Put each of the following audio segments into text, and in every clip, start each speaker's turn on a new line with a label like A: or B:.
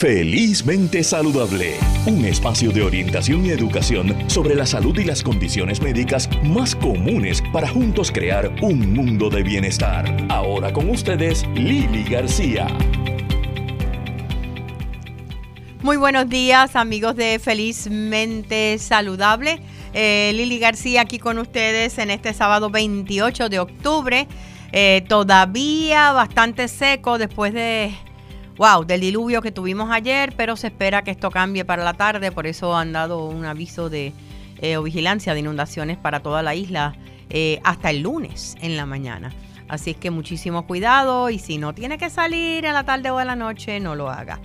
A: Felizmente Saludable, un espacio de orientación y educación sobre la salud y las condiciones médicas más comunes para juntos crear un mundo de bienestar. Ahora con ustedes, Lili García.
B: Muy buenos días amigos de Felizmente Saludable. Eh, Lili García aquí con ustedes en este sábado 28 de octubre. Eh, todavía bastante seco después de wow, del diluvio que tuvimos ayer, pero se espera que esto cambie para la tarde, por eso han dado un aviso de eh, vigilancia de inundaciones para toda la isla eh, hasta el lunes en la mañana. Así es que muchísimo cuidado y si no tiene que salir en la tarde o en la noche, no lo haga.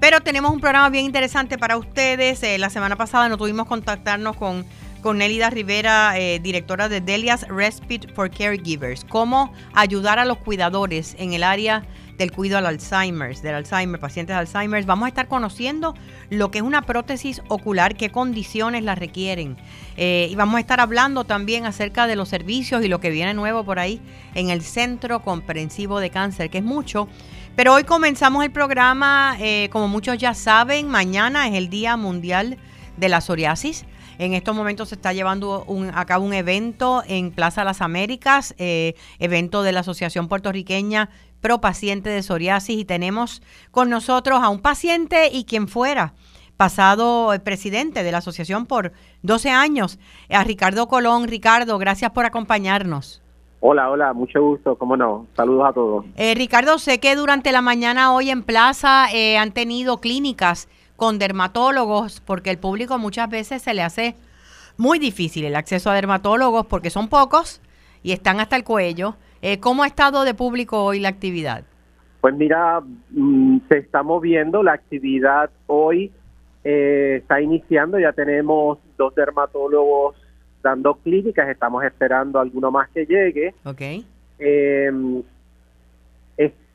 B: Pero tenemos un programa bien interesante para ustedes. Eh, la semana pasada no tuvimos contactarnos con, con Nélida Rivera, directora de Delia's Respite for Caregivers. Cómo ayudar a los cuidadores en el área del cuidado al Alzheimer, del Alzheimer, pacientes de Alzheimer. Vamos a estar conociendo lo que es una prótesis ocular, qué condiciones la requieren. Eh, y vamos a estar hablando también acerca de los servicios y lo que viene nuevo por ahí en el Centro Comprensivo de Cáncer, que es mucho. Pero hoy comenzamos el programa, eh, como muchos ya saben, mañana es el Día Mundial de la Psoriasis. En estos momentos se está llevando a cabo un evento en Plaza Las Américas, eh, evento de la Asociación Puertorriqueña pro paciente de psoriasis y tenemos con nosotros a un paciente y quien fuera pasado presidente de la asociación por 12 años, a Ricardo Colón. Ricardo, gracias por acompañarnos.
C: Hola, hola, mucho gusto, cómo no, saludos a todos.
B: Eh, Ricardo, sé que durante la mañana hoy en Plaza eh, han tenido clínicas con dermatólogos porque el público muchas veces se le hace muy difícil el acceso a dermatólogos porque son pocos y están hasta el cuello. Eh, ¿Cómo ha estado de público hoy la actividad?
C: Pues mira, mm, se está moviendo la actividad hoy, eh, está iniciando, ya tenemos dos dermatólogos dando clínicas, estamos esperando alguno más que llegue.
B: Ok.
C: Em,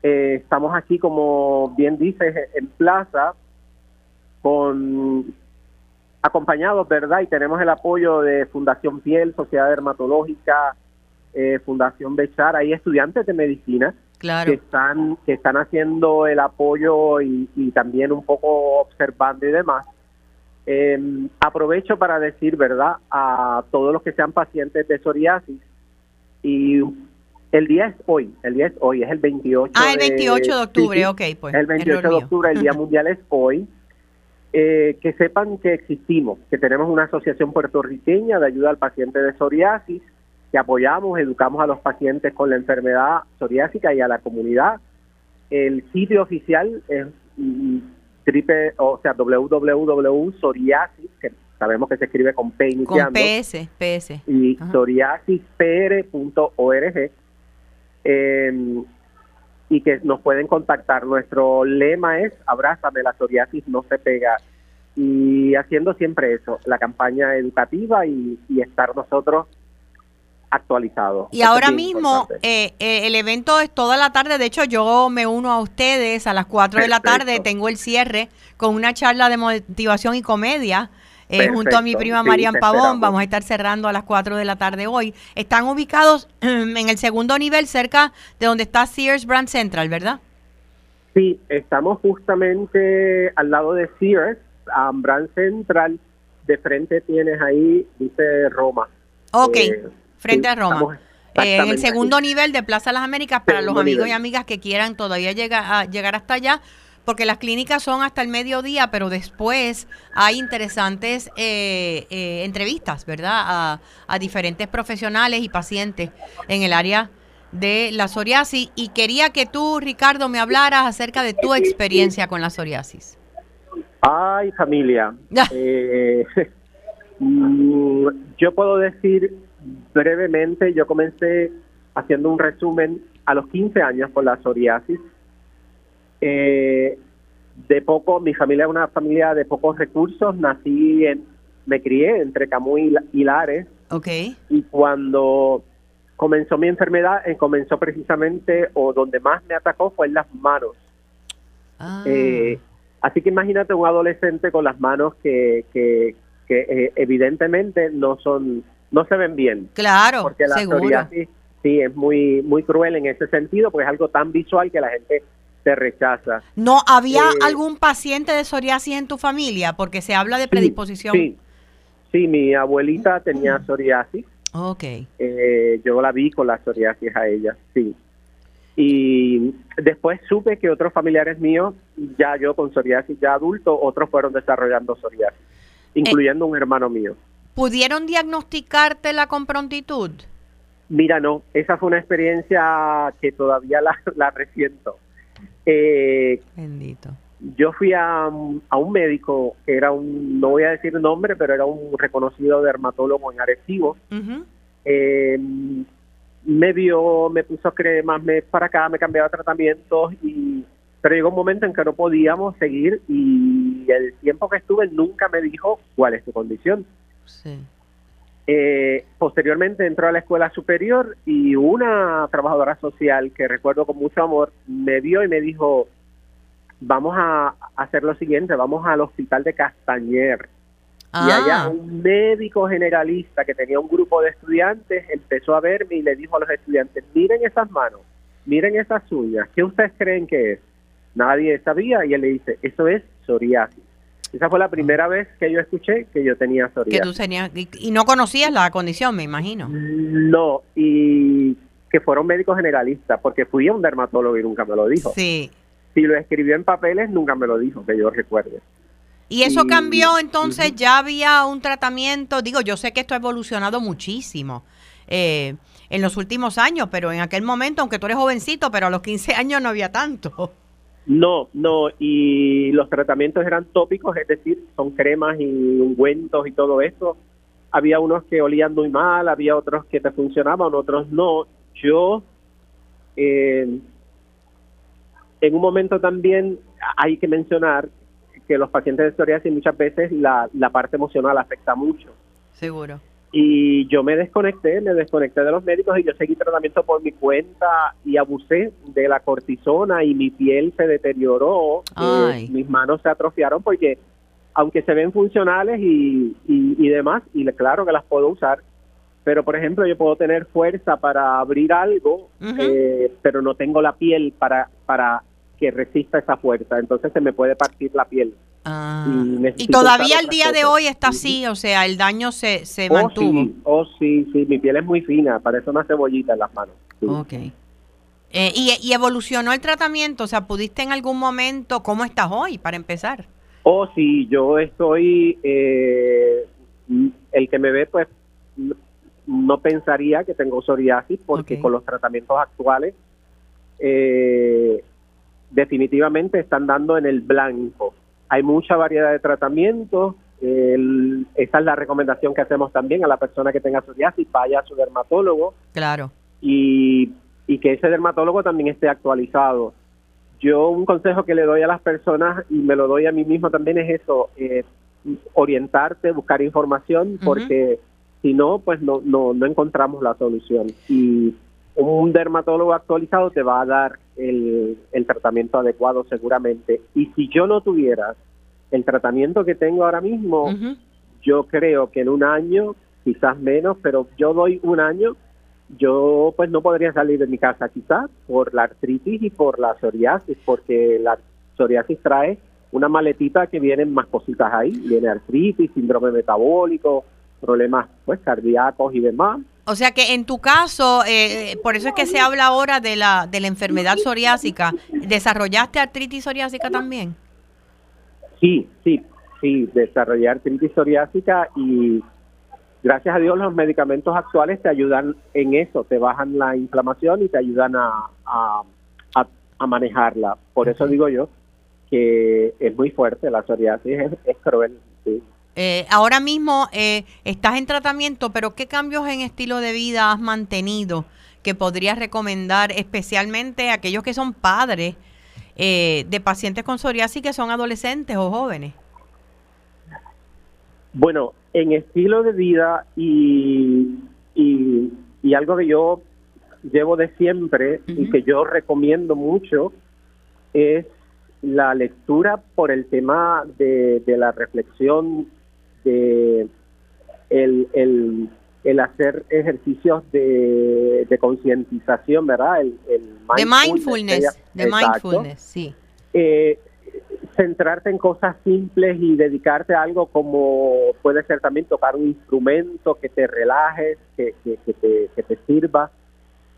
C: eh, estamos aquí, como bien dices, en plaza, con acompañados, ¿verdad? Y tenemos el apoyo de Fundación Piel, Sociedad Dermatológica, eh, Fundación Bechar, hay estudiantes de medicina que están que están haciendo el apoyo y, también un poco observando y demás. Em, aprovecho para decir, ¿verdad?, a todos los que sean pacientes de psoriasis y el día es hoy, el día es hoy, es el 28
B: Ah, el 28 de, octubre, ok, pues.
C: El 28 de octubre, el Día Mundial es hoy. Eh, que sepan que existimos, que tenemos una asociación puertorriqueña de ayuda al paciente de psoriasis, que apoyamos, educamos a los pacientes con la enfermedad psoriásica y a la comunidad. El sitio oficial es triple, o sea, www.psoriasis, que sabemos que se escribe con P iniciando.
B: Con PS, PS.
C: Y psoriasispr.org. Eh, y que nos pueden contactar. Nuestro lema es abrázame, la psoriasis no se pega. Y haciendo siempre eso, la campaña educativa y estar nosotros actualizado.
B: Y ahora mismo eh, eh, el evento es toda la tarde, de hecho yo me uno a ustedes a las 4 de la tarde, tengo el cierre con una charla de motivación y comedia. Eh, junto a mi prima Marian Pavón, vamos a estar cerrando a las 4 de la tarde hoy. Están ubicados en el segundo nivel cerca de donde está Sears Brand Central, ¿verdad?
C: Sí, estamos justamente al lado de Sears, Brand Central, de frente tienes ahí, dice Roma.
B: Ok frente a Roma. Eh, en el segundo nivel de Plaza Las Américas para los amigos y amigas que quieran todavía llegar, a, llegar hasta allá, porque las clínicas son hasta el mediodía, pero después hay interesantes eh, eh, entrevistas, ¿verdad? A, a, diferentes profesionales y pacientes en el área de la psoriasis. Y quería que tú, Ricardo, me hablaras acerca de tu experiencia con la psoriasis.
C: Ay, familia. Mm, yo puedo decir brevemente, yo comencé haciendo un resumen a los 15 años con la psoriasis. Eh, de poco, mi familia es una familia de pocos recursos, nací en, me crié entre Camus y Lares.
B: Okay.
C: Y cuando comenzó mi enfermedad, eh, comenzó precisamente, o donde más me atacó fue en las manos.
B: Ah.
C: Eh, así que imagínate un adolescente con las manos que, que, que evidentemente no son no se ven bien.
B: Claro,
C: porque la
B: seguro.
C: sí, es muy muy cruel en ese sentido, pues es algo tan visual que la gente te rechaza.
B: ¿No había
C: Eh,
B: algún paciente de psoriasis en tu familia? Porque se habla de predisposición.
C: Sí, sí, mi abuelita tenía psoriasis.
B: Ok.
C: Eh, yo la vi con la psoriasis a ella, sí. Y después supe que otros familiares míos, ya yo con psoriasis ya adulto, otros fueron desarrollando psoriasis, incluyendo un hermano mío.
B: ¿Pudieron diagnosticártela con prontitud?
C: Mira, no, esa fue una experiencia que todavía la, la resiento. Eh,
B: Bendito.
C: yo fui a, a un médico que era un, no voy a decir nombre, pero era un reconocido dermatólogo en Arecibo. Eh, me vio, me puso cremas, me para acá, me cambiaba tratamientos y pero llegó un momento en que no podíamos seguir y el tiempo que estuve nunca me dijo cuál es tu condición.
B: Sí.
C: Eh, posteriormente entró a la escuela superior y una trabajadora social que recuerdo con mucho amor me vio y me dijo, vamos a hacer lo siguiente, vamos al hospital de Castañer. Y allá
B: Ah,
C: un médico generalista que tenía un grupo de estudiantes empezó a verme y le dijo a los estudiantes, miren esas manos, miren esas uñas, ¿qué ustedes creen que es? Nadie sabía y él le dice, eso es psoriasis. Esa fue la primera vez que yo escuché que yo tenía
B: que
C: psoriasis.
B: tú tenías, y, y no conocías la condición, me imagino.
C: No, y que fueron médicos generalistas, porque fui a un dermatólogo y nunca me lo dijo.
B: Sí.
C: Si lo escribió en papeles, nunca me lo dijo, que yo recuerde.
B: Y eso
C: Y-
B: cambió, entonces ya había un tratamiento, digo, yo sé que esto ha evolucionado muchísimo eh, en los últimos años, pero en aquel momento, aunque tú eres jovencito, pero a los 15 años no había tanto.
C: No, no, y los tratamientos eran tópicos, es decir, son cremas y ungüentos y todo eso. Había unos que olían muy mal, había otros que te funcionaban, otros no. Yo, eh, en un momento también hay que mencionar que los pacientes de psoriasis muchas veces la, la parte emocional afecta mucho.
B: Seguro.
C: Y yo me desconecté, me desconecté de los médicos y yo seguí tratamiento por mi cuenta y abusé de la cortisona y mi piel se deterioró, eh, mis manos se atrofiaron porque aunque se ven funcionales y, y, y demás, y claro que las puedo usar, pero por ejemplo yo puedo tener fuerza para abrir algo, eh, pero no tengo la piel para, para que resista esa fuerza, entonces se me puede partir la piel.
B: Ah,
C: Y
B: todavía
C: otras
B: día de hoy está así, o sea, el daño se, se
C: Oh
B: mantuvo.
C: sí, oh sí, sí, mi piel es muy fina, parece una cebollita en las manos. sí.
B: Ok. Eh, y, y evolucionó el tratamiento, o sea, ¿pudiste en algún momento, cómo estás hoy, para empezar?
C: Oh sí, yo estoy, eh, el que me ve pues no pensaría que tengo psoriasis porque con los tratamientos actuales eh, definitivamente están dando en el blanco. Hay mucha variedad de tratamientos. el- esa es la recomendación que hacemos también a la persona que tenga psoriasis, vaya a su dermatólogo
B: Claro.
C: y, y que ese dermatólogo también esté actualizado. Yo un consejo que le doy a las personas y me lo doy a mí mismo también es eso, eh, orientarte, buscar información, porque si no, pues no, no, no encontramos la solución. Y un dermatólogo actualizado te va a dar el, el tratamiento adecuado seguramente. Y si yo no tuviera el tratamiento que tengo ahora mismo, yo creo que en un año, quizás menos, pero yo doy un año, yo pues no podría salir de mi casa quizás por la artritis y por la psoriasis, porque la psoriasis trae una maletita que vienen más cositas ahí, viene artritis, síndrome metabólico, problemas pues cardíacos y demás.
B: O sea que en tu caso, eh, por eso es que se habla ahora de la, de la enfermedad psoriásica. ¿Desarrollaste artritis psoriásica también?
C: Sí, sí, sí, desarrollé artritis psoriásica y gracias a Dios los medicamentos actuales te ayudan en eso, te bajan la inflamación y te ayudan a, a, a- a manejarla. Por eso digo yo que es muy fuerte, la psoriasis es, es cruel. sí.
B: Eh, ahora mismo eh, estás en tratamiento, pero ¿qué cambios en estilo de vida has mantenido que podrías recomendar especialmente a aquellos que son padres eh, de pacientes con psoriasis que son adolescentes o jóvenes?
C: Bueno, en estilo de vida y, y, y algo que yo llevo de siempre y que yo recomiendo mucho es la lectura por el tema de, de la reflexión, de el, el, el hacer ejercicios de, concientización, ¿verdad? El,
B: de mindfulness, de mindfulness, sí.
C: Eh, centrarte en cosas simples y dedicarte a algo como puede ser también tocar un instrumento que te relajes, que, que, te, sirva.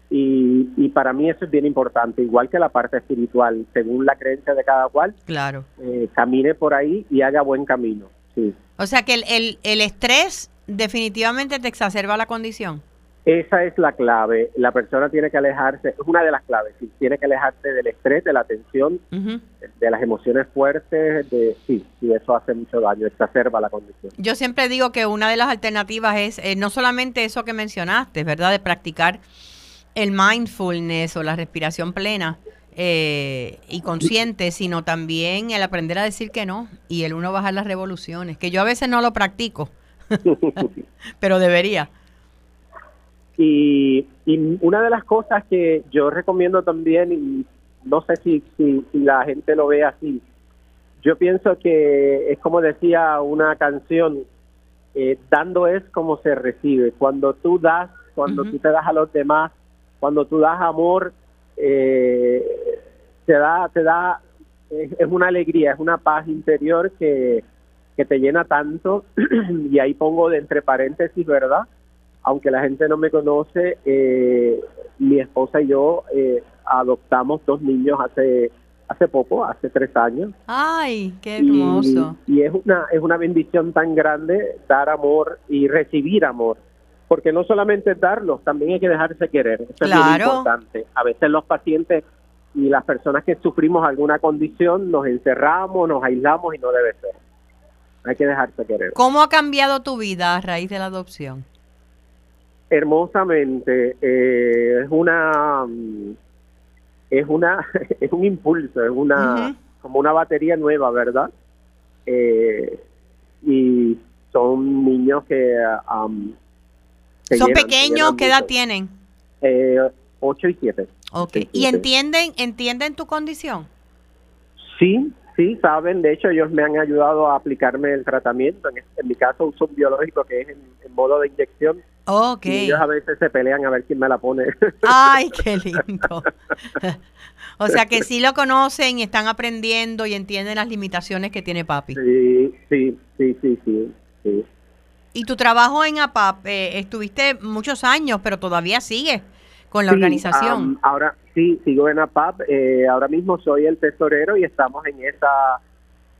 C: Y, para mí eso es bien importante, igual que la parte espiritual, según la creencia de cada cual.
B: Claro.
C: Eh, camine por ahí y haga buen camino. Sí.
B: O sea que el, el, el estrés definitivamente te exacerba la condición.
C: Esa es la clave. La persona tiene que alejarse, es una de las claves, sí, tiene que alejarse del estrés, de la tensión, de las emociones fuertes, de sí, y eso hace mucho daño, exacerba la condición.
B: Yo siempre digo que una de las alternativas es eh, no solamente eso que mencionaste, ¿verdad? De practicar el mindfulness o la respiración plena eh, y consciente, sino también el aprender a decir que no y el uno bajar las revoluciones, que yo a veces no lo practico, pero debería.
C: Y, una de las cosas que yo recomiendo también, y no sé si, si, la gente lo ve así, yo pienso que es como decía una canción, eh, dando es como se recibe. Cuando tú das, cuando tú te das a los demás, cuando tú das amor, eh, te da, te da, es, una alegría, es una paz interior que, que te llena tanto. y ahí pongo de entre paréntesis, ¿verdad? aunque la gente no me conoce, eh, mi esposa y yo eh, adoptamos dos niños hace hace poco, hace tres años.
B: Ay, qué hermoso.
C: Y, es una es una bendición tan grande dar amor y recibir amor, porque no solamente darlo, también hay que dejarse querer. Eso es muy importante. A veces los pacientes y las personas que sufrimos alguna condición nos encerramos, nos aislamos y no debe ser. Hay que dejarse querer.
B: ¿Cómo ha cambiado tu vida a raíz de la adopción?
C: hermosamente. Eh, es una es una es un impulso, es una como una batería nueva, ¿verdad? Eh, y son niños que
B: son pequeños, ¿qué edad tienen?
C: Eh, 8 y 7.
B: Okay. ¿Y entienden entienden tu condición?
C: Sí, sí, saben. De hecho, ellos me han ayudado a aplicarme el tratamiento. En, mi caso uso un biológico que es en modo de inyección
B: Okay.
C: Y ellos a veces se pelean a ver quién me la pone.
B: Ay, qué lindo. o sea que sí lo conocen y están aprendiendo y entienden las limitaciones que tiene papi.
C: Sí, sí, sí, sí, sí.
B: Y tu trabajo en APAP, eh, estuviste muchos años, pero todavía sigues con la organización.
C: ahora sí, sigo en APAP. Eh, ahora mismo soy el tesorero y estamos en esa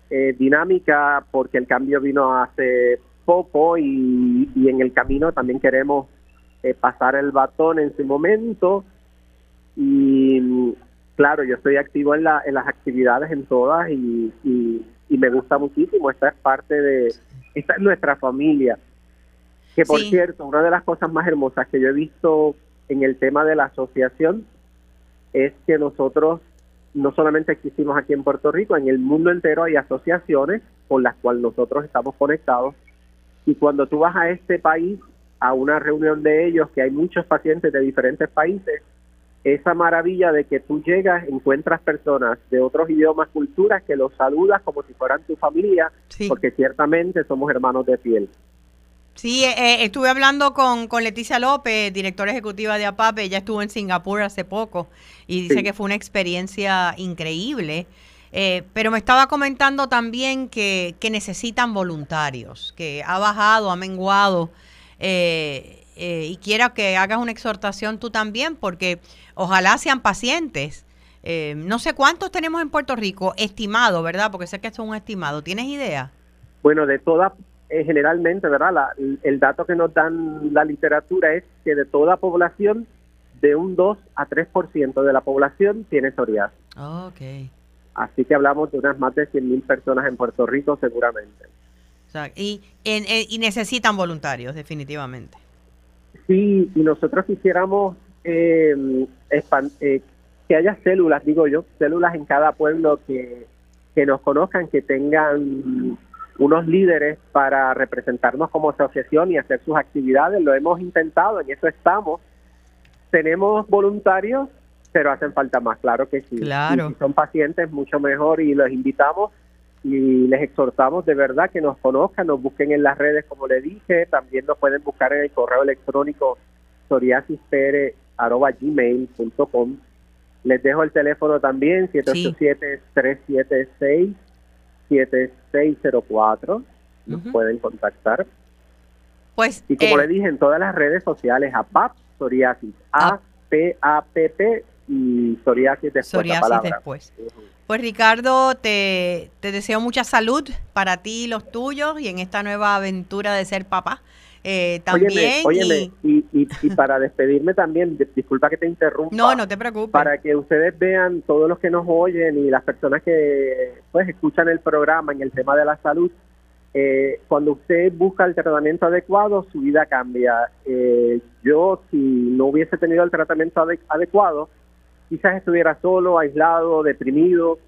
C: eh, dinámica porque el cambio vino hace poco y, en el camino también queremos eh, pasar el batón en su momento y claro, yo estoy activo en, la, en las actividades en todas y, y, me gusta muchísimo, esta es parte de, esta es nuestra familia. Que por cierto, una de las cosas más hermosas que yo he visto en el tema de la asociación es que nosotros no solamente existimos aquí en Puerto Rico, en el mundo entero hay asociaciones con las cuales nosotros estamos conectados y cuando tú vas a este país, a una reunión de ellos, que hay muchos pacientes de diferentes países, esa maravilla de que tú llegas, encuentras personas de otros idiomas, culturas, que los saludas como si fueran tu familia, porque ciertamente somos hermanos de piel.
B: Sí, eh, eh, estuve hablando con, con, Leticia López, directora ejecutiva de APAP, ella estuvo en Singapur hace poco y dice que fue una experiencia increíble. Eh, pero me estaba comentando también que, necesitan voluntarios, que ha bajado, ha menguado. Eh, eh, y quiero que hagas una exhortación tú también, porque ojalá sean pacientes. no sé cuántos tenemos en Puerto Rico, estimado, ¿verdad? Porque sé que esto es un estimado. ¿Tienes idea?
C: Bueno, de toda, generalmente, ¿verdad? el dato que nos dan la literatura es que de toda población, de un 2 a 3% de la población tiene psoriasis.
B: ok.
C: Así que hablamos de unas más de 100.000 personas en Puerto Rico seguramente.
B: y, y necesitan voluntarios, definitivamente.
C: Sí, y nosotros quisiéramos eh, eh, que haya células, digo yo, células en cada pueblo que, que nos conozcan, que tengan unos líderes para representarnos como asociación y hacer sus actividades. Lo hemos intentado, en eso estamos. Tenemos voluntarios pero hacen falta más, claro que sí.
B: Claro.
C: si son pacientes, mucho mejor y los invitamos y les exhortamos de verdad que nos conozcan, nos busquen en las redes como le dije, también nos pueden buscar en el correo electrónico psoriasispere.gmail.com les dejo el teléfono también, 787-376-7604. Nos pueden contactar.
B: Pues,
C: y como
B: eh,
C: le dije, en todas las redes sociales, APAP Psoriasis, A-P-A-P-P y Psoriasis después.
B: Psoriasis después. Pues Ricardo, te, te deseo mucha salud para ti y los tuyos y en esta nueva aventura de ser papá. Eh, también.
C: Óyeme, y, y, y, para despedirme también, disculpa que te interrumpa.
B: No, no te preocupes.
C: Para que ustedes vean, todos los que nos oyen y las personas que pues escuchan el programa en el tema de la salud, eh, cuando usted busca el tratamiento adecuado, su vida cambia. Eh, yo, si no hubiese tenido el tratamiento adecuado, quizás estuviera solo, aislado, deprimido,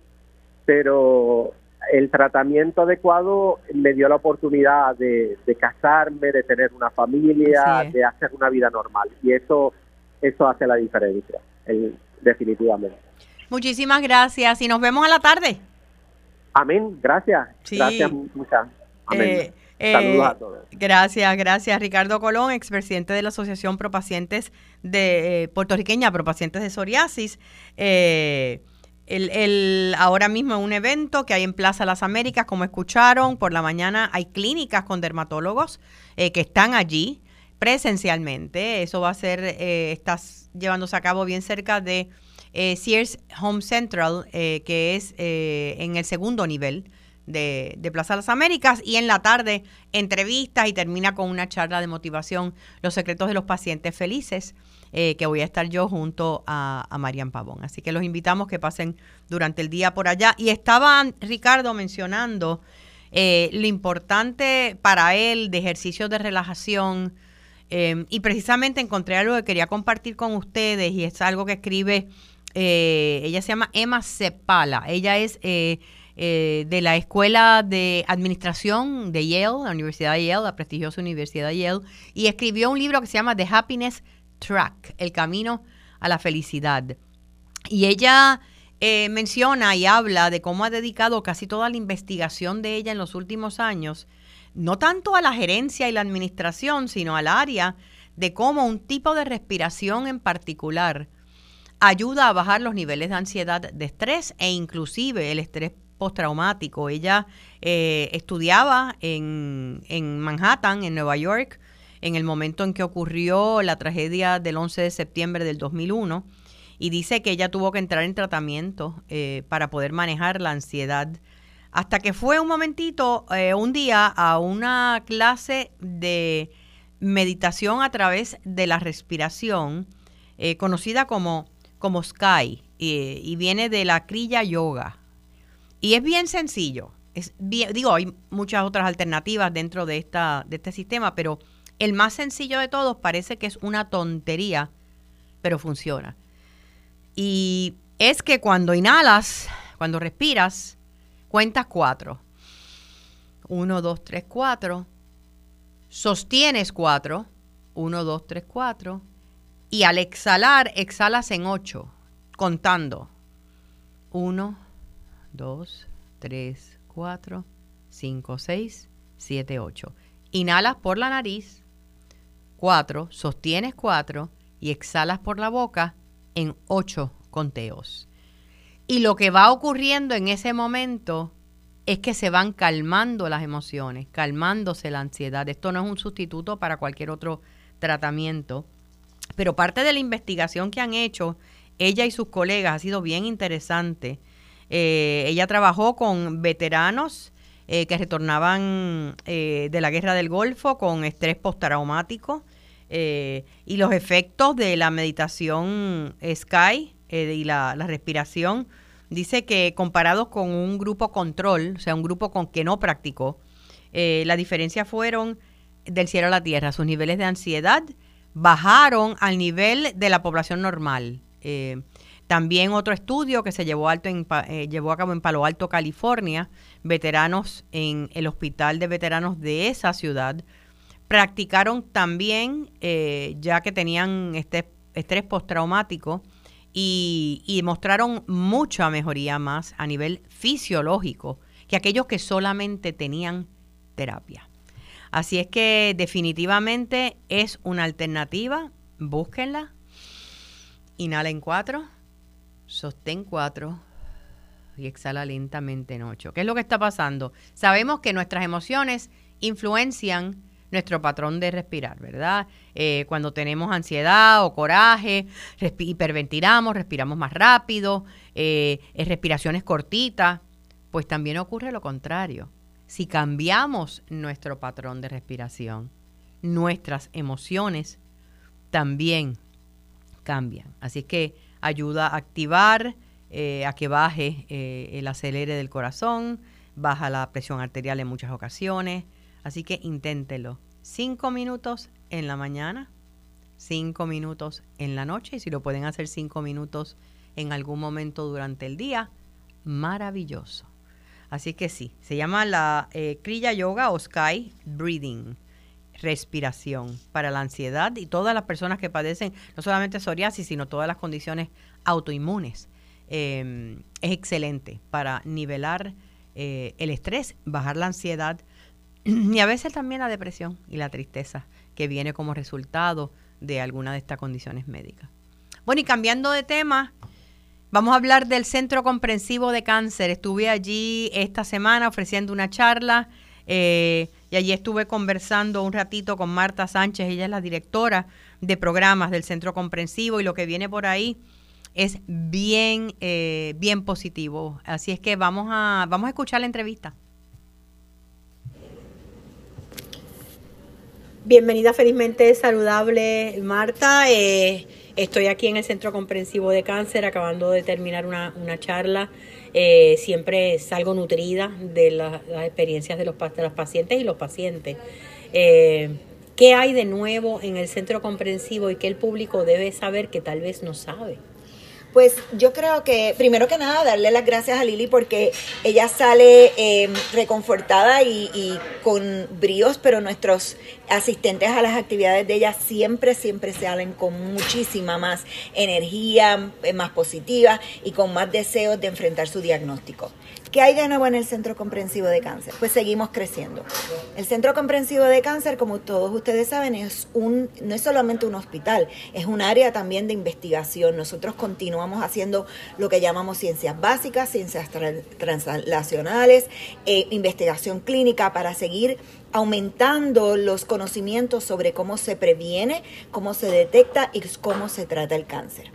C: pero el tratamiento adecuado me dio la oportunidad de, casarme, de tener una familia, de hacer una vida normal. Y eso, eso hace la diferencia, definitivamente.
B: Muchísimas gracias y nos vemos a la tarde.
C: Amén, gracias. Gracias muchas. Amén.
B: Eh, Saludos a todos. Gracias, gracias. Ricardo Colón, expresidente de la Asociación Pro Pacientes de eh, puertorriqueña, Pro Pacientes de Psoriasis. Eh, el, ahora mismo en un evento que hay en Plaza Las Américas, como escucharon, por la mañana hay clínicas con dermatólogos eh, que están allí presencialmente. Eso va a ser, eh, está llevándose a cabo bien cerca de eh, Sears Home Central, que es en el segundo nivel de, de, Plaza Las Américas. Y en la tarde, entrevistas y termina con una charla de motivación, los secretos de los pacientes felices. Eh, que voy a estar yo junto a, Marian Pavón. Así que los invitamos que pasen durante el día por allá. Y estaba Ricardo mencionando eh, lo importante para él de ejercicios de relajación. Eh, y precisamente encontré algo que quería compartir con ustedes y es algo que escribe, ella se llama Emma Cepala. Ella es... de la Escuela de Administración de Yale, la Universidad de Yale, la prestigiosa Universidad de Yale, y escribió un libro que se llama The Happiness Track, el camino a la felicidad. Y ella eh, menciona y habla de cómo ha dedicado casi toda la investigación de ella en los últimos años, no tanto a la gerencia y la administración, sino al área de cómo un tipo de respiración en particular ayuda a bajar los niveles de ansiedad, de estrés e inclusive el estrés postraumático. Ella eh, estudiaba en, en Manhattan, en Nueva York, en el momento en que ocurrió la tragedia del 11 de septiembre del 2001 y dice que ella tuvo que entrar en tratamiento eh, para poder manejar la ansiedad. Hasta que fue un momentito, eh, un día, a una clase de meditación a través de la respiración, conocida como, como Sky, y viene de la Kriya Yoga. Y es bien sencillo. Es digo, hay muchas otras alternativas dentro de, esta, de este sistema, pero el más sencillo de todos parece que es una tontería, pero funciona. Y es que cuando inhalas, cuando respiras, cuentas cuatro. Uno, dos, tres, cuatro. Sostienes cuatro. Uno, dos, tres, cuatro. Y al exhalar, exhalas en ocho, contando. Uno, dos, tres, cuatro, cinco, seis, siete, ocho. Inhalas por la nariz 4, sostienes 4 y exhalas por la boca en 8 conteos. Y lo que va ocurriendo en ese momento es que se van calmando las emociones, calmándose la ansiedad. Esto no es un sustituto para cualquier otro tratamiento, pero parte de la investigación que han hecho ella y sus colegas ha sido bien interesante. Eh, ella trabajó con veteranos eh, que retornaban eh, de la guerra del Golfo con estrés postraumático, y los efectos de la meditación Sky y la, respiración. Dice que comparados con un grupo control, o sea, un grupo con que no practicó, la diferencia fueron del cielo a la tierra. Sus niveles de ansiedad bajaron al nivel de la población normal. También otro estudio que se llevó, alto en, llevó a cabo en Palo Alto, California, veteranos en el hospital de veteranos de esa ciudad practicaron también, eh, ya que tenían este estrés postraumático, y, y mostraron mucha mejoría más a nivel fisiológico que aquellos que solamente tenían terapia. Así es que definitivamente es una alternativa, búsquenla. Inhala en cuatro, sostén cuatro y exhala lentamente en ocho. ¿Qué es lo que está pasando? Sabemos que nuestras emociones influencian nuestro patrón de respirar, ¿verdad? Eh, cuando tenemos ansiedad o coraje, hiperventilamos, respiramos más rápido, eh, respiraciones cortitas, pues también ocurre lo contrario. Si cambiamos nuestro patrón de respiración, nuestras emociones también cambian. Así que ayuda a activar, eh, a que baje el acelere del corazón, baja la presión arterial en muchas ocasiones, Así que inténtelo. Cinco minutos en la mañana, cinco minutos en la noche y si lo pueden hacer cinco minutos en algún momento durante el día, maravilloso. Así que sí, se llama la eh, Kriya Yoga o Sky Breathing, respiración para la ansiedad y todas las personas que padecen no solamente psoriasis, sino todas las condiciones autoinmunes. Em, es excelente para nivelar eh, el estrés, bajar la ansiedad, y a veces también la depresión y la tristeza que viene como resultado de alguna de estas condiciones médicas. Bueno, y cambiando de tema, vamos a hablar del Centro Comprensivo de Cáncer. Estuve allí esta semana ofreciendo una charla eh, y allí estuve conversando un ratito con Marta Sánchez, ella es la directora de programas del Centro Comprensivo y lo que viene por ahí es bien, eh, bien positivo. Así es que vamos a, vamos a escuchar la entrevista. Bienvenida felizmente saludable, Marta. Eh, estoy aquí en el Centro Comprensivo de Cáncer, acabando de terminar una, charla. Eh, siempre salgo nutrida de las experiencias de los, pacientes y los pacientes. Eh, ¿Qué hay de nuevo en el Centro Comprensivo y qué el público debe saber que tal vez no sabe?
D: Pues yo creo que, primero que nada, darle las gracias a Lili porque ella sale eh, reconfortada y, y, con bríos, pero nuestros asistentes a las actividades de ella siempre, siempre salen con muchísima más energía, eh, más positiva y con más deseos de enfrentar su diagnóstico. ¿Qué hay de nuevo en el Centro Comprensivo de Cáncer? Pues seguimos creciendo. El Centro Comprensivo de Cáncer, como todos ustedes saben, es un, no es solamente un hospital, es un área también de investigación. Nosotros continuamos haciendo lo que llamamos ciencias básicas, ciencias translacionales, eh, investigación clínica para seguir aumentando los conocimientos sobre cómo se previene, cómo se detecta y cómo se trata el cáncer.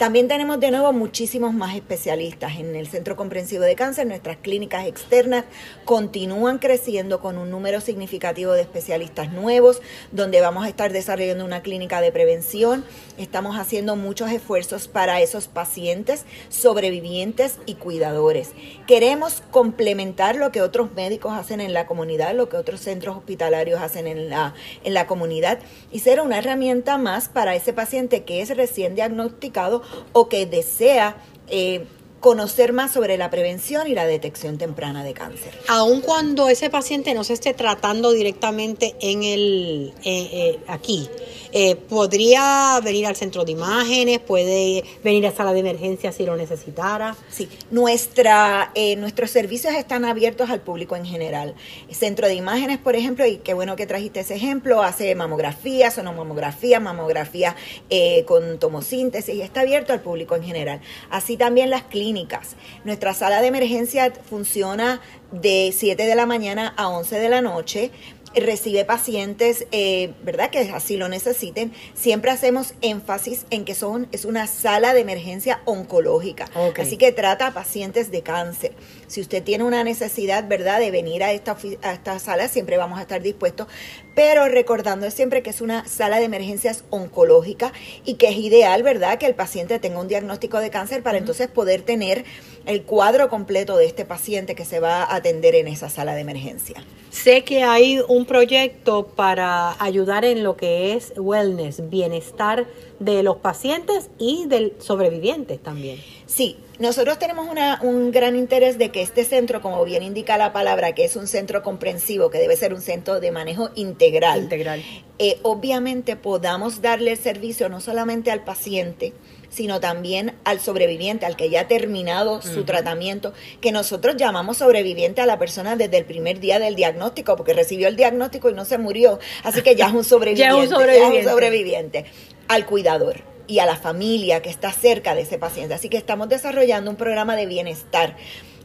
D: También tenemos de nuevo muchísimos más especialistas en el Centro Comprensivo de Cáncer. Nuestras clínicas externas continúan creciendo con un número significativo de especialistas nuevos, donde vamos a estar desarrollando una clínica de prevención. Estamos haciendo muchos esfuerzos para esos pacientes, sobrevivientes y cuidadores. Queremos complementar lo que otros médicos hacen en la comunidad, lo que otros centros hospitalarios hacen en la, en la comunidad y ser una herramienta más para ese paciente que es recién diagnosticado o que desea eh, conocer más sobre la prevención y la detección temprana de cáncer.
B: Aun cuando ese paciente no se esté tratando directamente en el eh, eh, aquí, eh, podría venir al centro de imágenes, puede venir a sala de emergencia si lo necesitara.
D: Sí, Nuestra, eh, nuestros servicios están abiertos al público en general. centro de imágenes, por ejemplo, y qué bueno que trajiste ese ejemplo, hace mamografía, sonomamografía, mamografía eh, con tomosíntesis y está abierto al público en general. Así también las clínicas. Nuestra sala de emergencia funciona de 7 de la mañana a 11 de la noche recibe pacientes, eh, ¿verdad? Que así lo necesiten. Siempre hacemos énfasis en que son es una sala de emergencia oncológica. Así que trata a pacientes de cáncer. Si usted tiene una necesidad, ¿verdad?, de venir a esta, a esta sala, siempre vamos a estar dispuestos. Pero recordando siempre que es una sala de emergencias oncológica y que es ideal, ¿verdad?, que el paciente tenga un diagnóstico de cáncer para entonces poder tener el cuadro completo de este paciente que se va a atender en esa sala de emergencia.
B: Sé que hay un proyecto para ayudar en lo que es wellness, bienestar de los pacientes y del sobrevivientes también.
D: Sí, Nosotros tenemos un gran interés de que este centro, como bien indica la palabra, que es un centro comprensivo, que debe ser un centro de manejo integral,
B: integral.
D: Eh, obviamente podamos darle el servicio no solamente al paciente, sino también al sobreviviente, al que ya ha terminado su tratamiento, que nosotros llamamos sobreviviente a la persona desde el primer día del diagnóstico, porque recibió el diagnóstico y no se murió, así que ya es un sobreviviente.
B: ya es un sobreviviente.
D: un sobreviviente. Al cuidador y a la familia que está cerca de ese paciente. Así que estamos desarrollando un programa de bienestar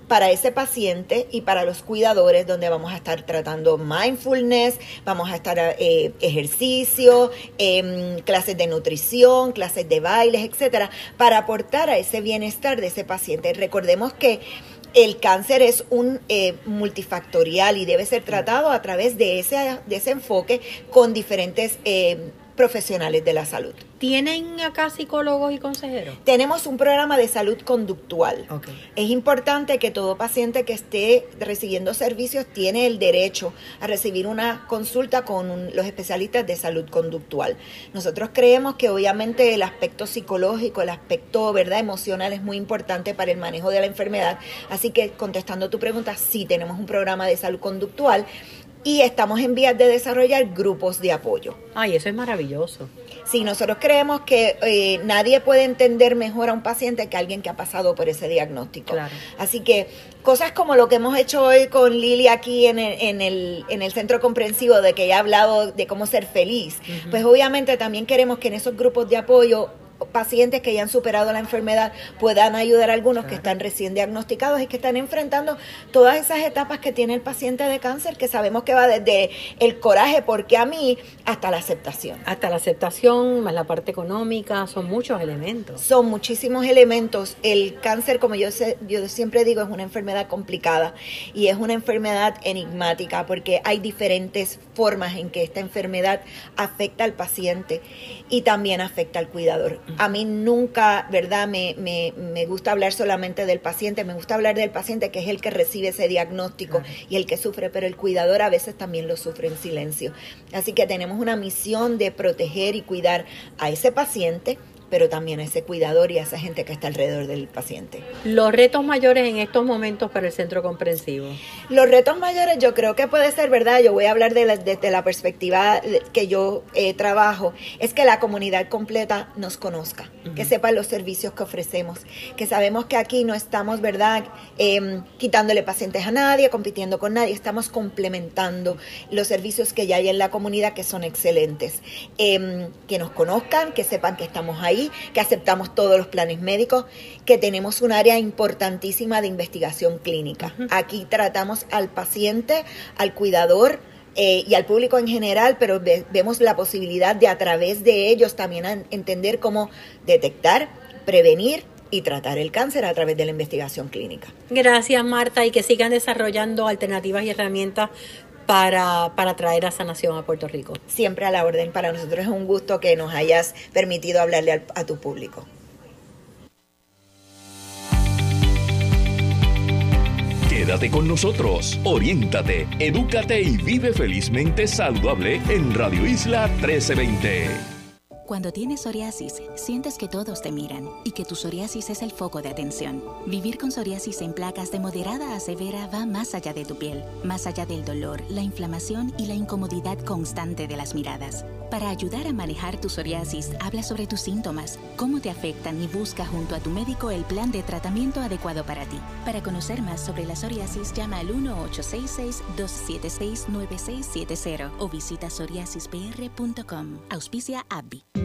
D: para ese paciente y para los cuidadores, donde vamos a estar tratando mindfulness, vamos a estar eh, ejercicio, em, clases de nutrición, clases de bailes, etcétera, para aportar a ese bienestar de ese paciente. Recordemos que el cáncer es un eh, multifactorial y debe ser tratado a través de ese, de ese enfoque con diferentes eh, profesionales de la salud.
B: ¿Tienen acá psicólogos y consejeros?
D: Tenemos un programa de salud conductual. Es importante que todo paciente que esté recibiendo servicios tiene el derecho a recibir una consulta con los especialistas de salud conductual. Nosotros creemos que obviamente el aspecto psicológico, el aspecto verdad emocional es muy importante para el manejo de la enfermedad. Así que contestando tu pregunta, sí tenemos un programa de salud conductual y estamos en vías de desarrollar grupos de apoyo.
B: Ay, eso es maravilloso.
D: Sí, nosotros creemos que eh, nadie puede entender mejor a un paciente que alguien que ha pasado por ese diagnóstico.
B: Claro.
D: Así que cosas como lo que hemos hecho hoy con Lili aquí en el, en el, en el centro comprensivo, de que ella ha hablado de cómo ser feliz, pues obviamente también queremos que en esos grupos de apoyo pacientes que ya han superado la enfermedad puedan ayudar a algunos que están recién diagnosticados y que están enfrentando todas esas etapas que tiene el paciente de cáncer, que sabemos que va desde el coraje, porque a mí, hasta la aceptación.
B: Hasta la aceptación, más la parte económica, son muchos elementos.
D: Son muchísimos elementos. El cáncer, como yo, sé, yo siempre digo, es una enfermedad complicada y es una enfermedad enigmática porque hay diferentes formas en que esta enfermedad afecta al paciente y también afecta al cuidador. A mí nunca, ¿verdad? Me, me, me, gusta hablar solamente del paciente, me gusta hablar del paciente que es el que recibe ese diagnóstico y el que sufre, pero el cuidador a veces también lo sufre en silencio. Así que tenemos una misión de proteger y cuidar a ese paciente pero también a ese cuidador y a esa gente que está alrededor del paciente.
B: Los retos mayores en estos momentos para el centro comprensivo.
D: Los retos mayores yo creo que puede ser, ¿verdad? Yo voy a hablar de desde la perspectiva que yo eh, trabajo, es que la comunidad completa nos conozca, que sepa los servicios que ofrecemos, que sabemos que aquí no estamos, ¿verdad? Em, quitándole pacientes a nadie, compitiendo con nadie, estamos complementando los servicios que ya hay en la comunidad que son excelentes. Em, que nos conozcan, que sepan que estamos ahí que aceptamos todos los planes médicos, que tenemos un área importantísima de investigación clínica. Aquí tratamos al paciente, al cuidador, eh, y al público en general, pero vemos la posibilidad de a través de ellos también entender cómo detectar, prevenir y tratar el cáncer a través de la investigación clínica.
B: Gracias Marta y que sigan desarrollando alternativas y herramientas para, para traer a sanación a Puerto Rico.
D: Siempre a la orden. Para nosotros es un gusto que nos hayas permitido hablarle a tu público.
A: Quédate con nosotros, oriéntate, edúcate y vive felizmente saludable en Radio Isla 1320.
E: Cuando tienes psoriasis, sientes que todos te miran y que tu psoriasis es el foco de atención. Vivir con psoriasis en placas de moderada a severa va más allá de tu piel, más allá del dolor, la inflamación y la incomodidad constante de las miradas. Para ayudar a manejar tu psoriasis, habla sobre tus síntomas, cómo te afectan y busca junto a tu médico el plan de tratamiento adecuado para ti. Para conocer más sobre la psoriasis, llama al 1-866-276-9670 o visita psoriasispr.com. Auspicia AbbVie.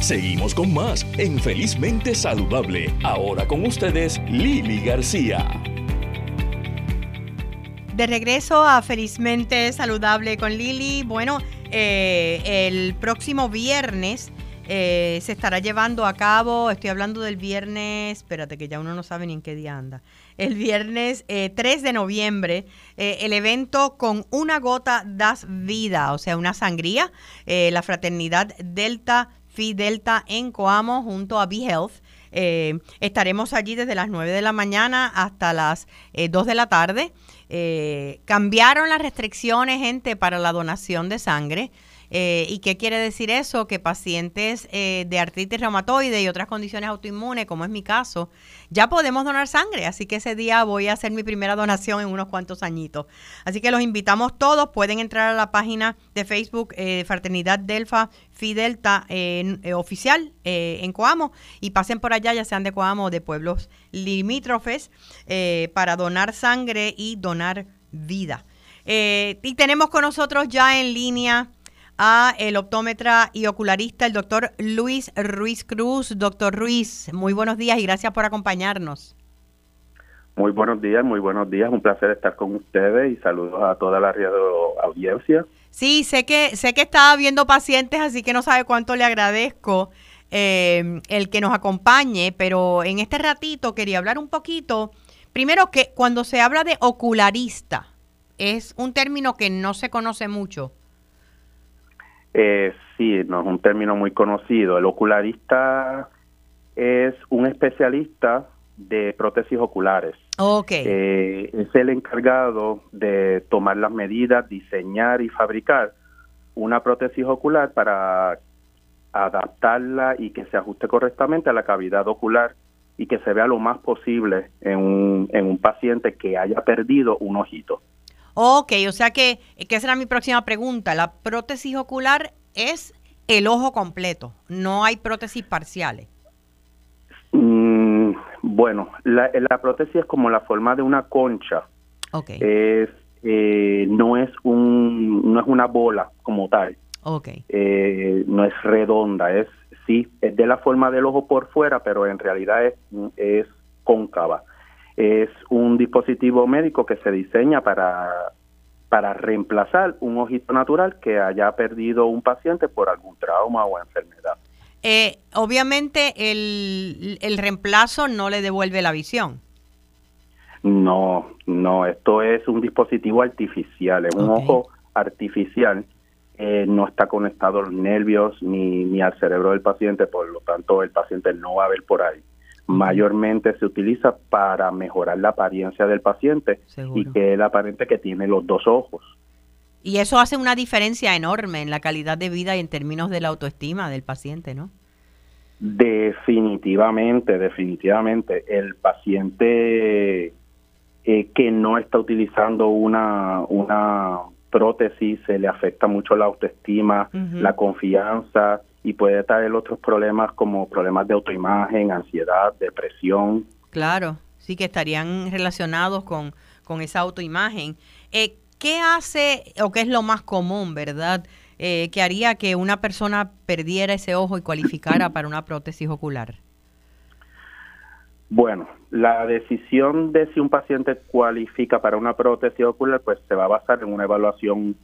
A: Seguimos con más en Felizmente Saludable. Ahora con ustedes, Lili García.
B: De regreso a Felizmente Saludable con Lili. Bueno, eh, el próximo viernes eh, se estará llevando a cabo, estoy hablando del viernes, espérate que ya uno no sabe ni en qué día anda, el viernes 3 eh, de noviembre, eh, el evento con una gota das vida, o sea, una sangría, la fraternidad Delta Phi Delta en Coamo junto a B-Health. estaremos allí desde las 9 de la mañana hasta las 2 de la tarde. cambiaron las restricciones, gente, para la donación de sangre. Eh, ¿Y qué quiere decir eso? Que pacientes eh, de artritis reumatoide y otras condiciones autoinmunes, como es mi caso, ya podemos donar sangre. Así que ese día voy a hacer mi primera donación en unos cuantos añitos. Así que los invitamos todos. Pueden entrar a la página de Facebook eh, Fraternidad Delfa Fidelta oficial en Coamo y pasen por allá, ya sean de Coamo o de pueblos limítrofes, para donar sangre y donar vida. y tenemos con nosotros ya en línea a el optómetra y ocularista, el doctor Luis Ruiz Cruz. Doctor Ruiz, muy buenos días y gracias por acompañarnos.
F: Muy buenos días, muy buenos días. Un placer estar con ustedes y saludos a toda la radio audiencia.
B: Sí, sé que sé que estaba viendo pacientes, así que no sabe cuánto le agradezco eh, el que nos acompañe, pero en este ratito quería hablar un poquito. Primero que cuando se habla de ocularista, es un término que no se conoce mucho.
F: Eh, sí, no es un término muy conocido. El ocularista es un especialista de prótesis oculares.
B: Okay.
F: Eh, es el encargado de tomar las medidas, diseñar y fabricar una prótesis ocular para adaptarla y que se ajuste correctamente a la cavidad ocular y que se vea lo más posible en un, en un paciente que haya perdido un ojito.
B: Ok, o sea que, esa era mi próxima pregunta. La prótesis ocular es el ojo completo, no hay prótesis parciales.
F: Mm, bueno, la, prótesis es como la forma de una concha.
B: Okay.
F: Es, eh, no es un, no es una bola como tal.
B: Okay.
F: Eh, no es redonda, es sí, es de la forma del ojo por fuera, pero en realidad es, es cóncava es un dispositivo médico que se diseña para, para reemplazar un ojito natural que haya perdido un paciente por algún trauma o enfermedad.
B: Eh, obviamente el, el reemplazo no le devuelve la visión.
F: No, no, esto es un dispositivo artificial, es un ojo artificial, eh, no está conectado a los nervios ni, ni al cerebro del paciente, por lo tanto el paciente no va a ver por ahí mayormente se utiliza para mejorar la apariencia del paciente y que el aparente que tiene los dos ojos.
B: Y eso hace una diferencia enorme en la calidad de vida y en términos de la autoestima del paciente, ¿no?
F: Definitivamente, definitivamente. El paciente eh, que no está utilizando una, una prótesis se le afecta mucho la autoestima, la confianza, y puede traer otros problemas como problemas de autoimagen, ansiedad, depresión.
B: Claro, sí que estarían relacionados con, con esa autoimagen. Eh, ¿Qué hace o qué es lo más común, verdad, eh, que haría que una persona perdiera ese ojo y cualificara para una prótesis ocular?
F: Bueno, la decisión de si un paciente cualifica para una prótesis ocular, pues se va a basar en una evaluación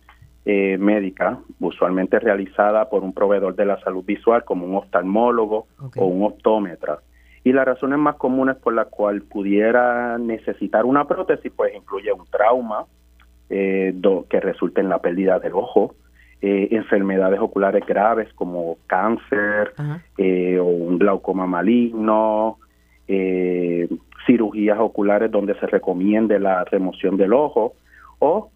F: eh, médica, usualmente realizada por un proveedor de la salud visual como un oftalmólogo o un optómetra. Y las razones más comunes por las cuales pudiera necesitar una prótesis, pues incluye un trauma eh, que resulte en la pérdida del ojo, eh, enfermedades oculares graves como cáncer o un glaucoma maligno, cirugías oculares donde se recomiende la remoción del ojo o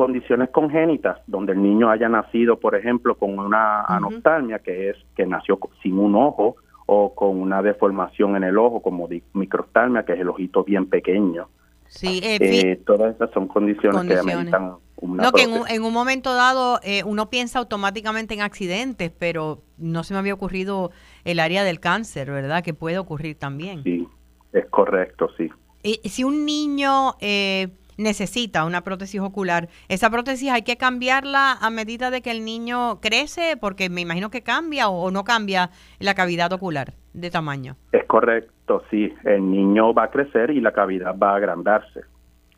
F: condiciones congénitas, donde el niño haya nacido, por ejemplo, con una anoftalmia, que es que nació sin un ojo, o con una deformación en el ojo, como microftalmia, que es el ojito bien pequeño.
B: Sí,
F: eh, eh todas esas son condiciones, que ameritan una
B: No, que en un, momento dado eh, uno piensa automáticamente en accidentes, pero no se me había ocurrido el área del cáncer, ¿verdad? Que puede ocurrir también.
F: Sí, es correcto, sí.
B: Y si un niño eh, necesita una prótesis ocular. ¿Esa prótesis hay que cambiarla a medida de que el niño crece? Porque me imagino que cambia o, no cambia la cavidad ocular de tamaño.
F: Es correcto, sí. El niño va a crecer y la cavidad va a agrandarse.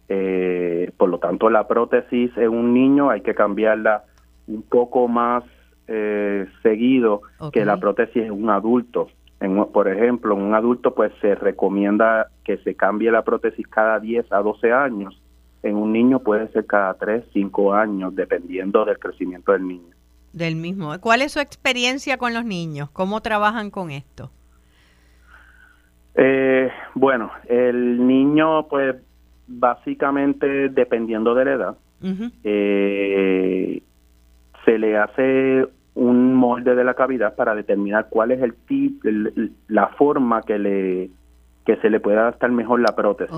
F: Eh, por lo tanto, la prótesis en un niño hay que cambiarla un poco más eh, seguido que la prótesis es un adulto. En, por ejemplo, en un adulto pues se recomienda que se cambie la prótesis cada 10 a 12 años. En un niño puede ser cada 3, 5 años, dependiendo del crecimiento del niño.
B: Del mismo. ¿Cuál es su experiencia con los niños? ¿Cómo trabajan con esto?
F: Eh, bueno, el niño pues básicamente dependiendo de la edad, eh, se le hace un molde de la cavidad para determinar cuál es el tipo, la forma que le que se le pueda adaptar mejor la prótesis.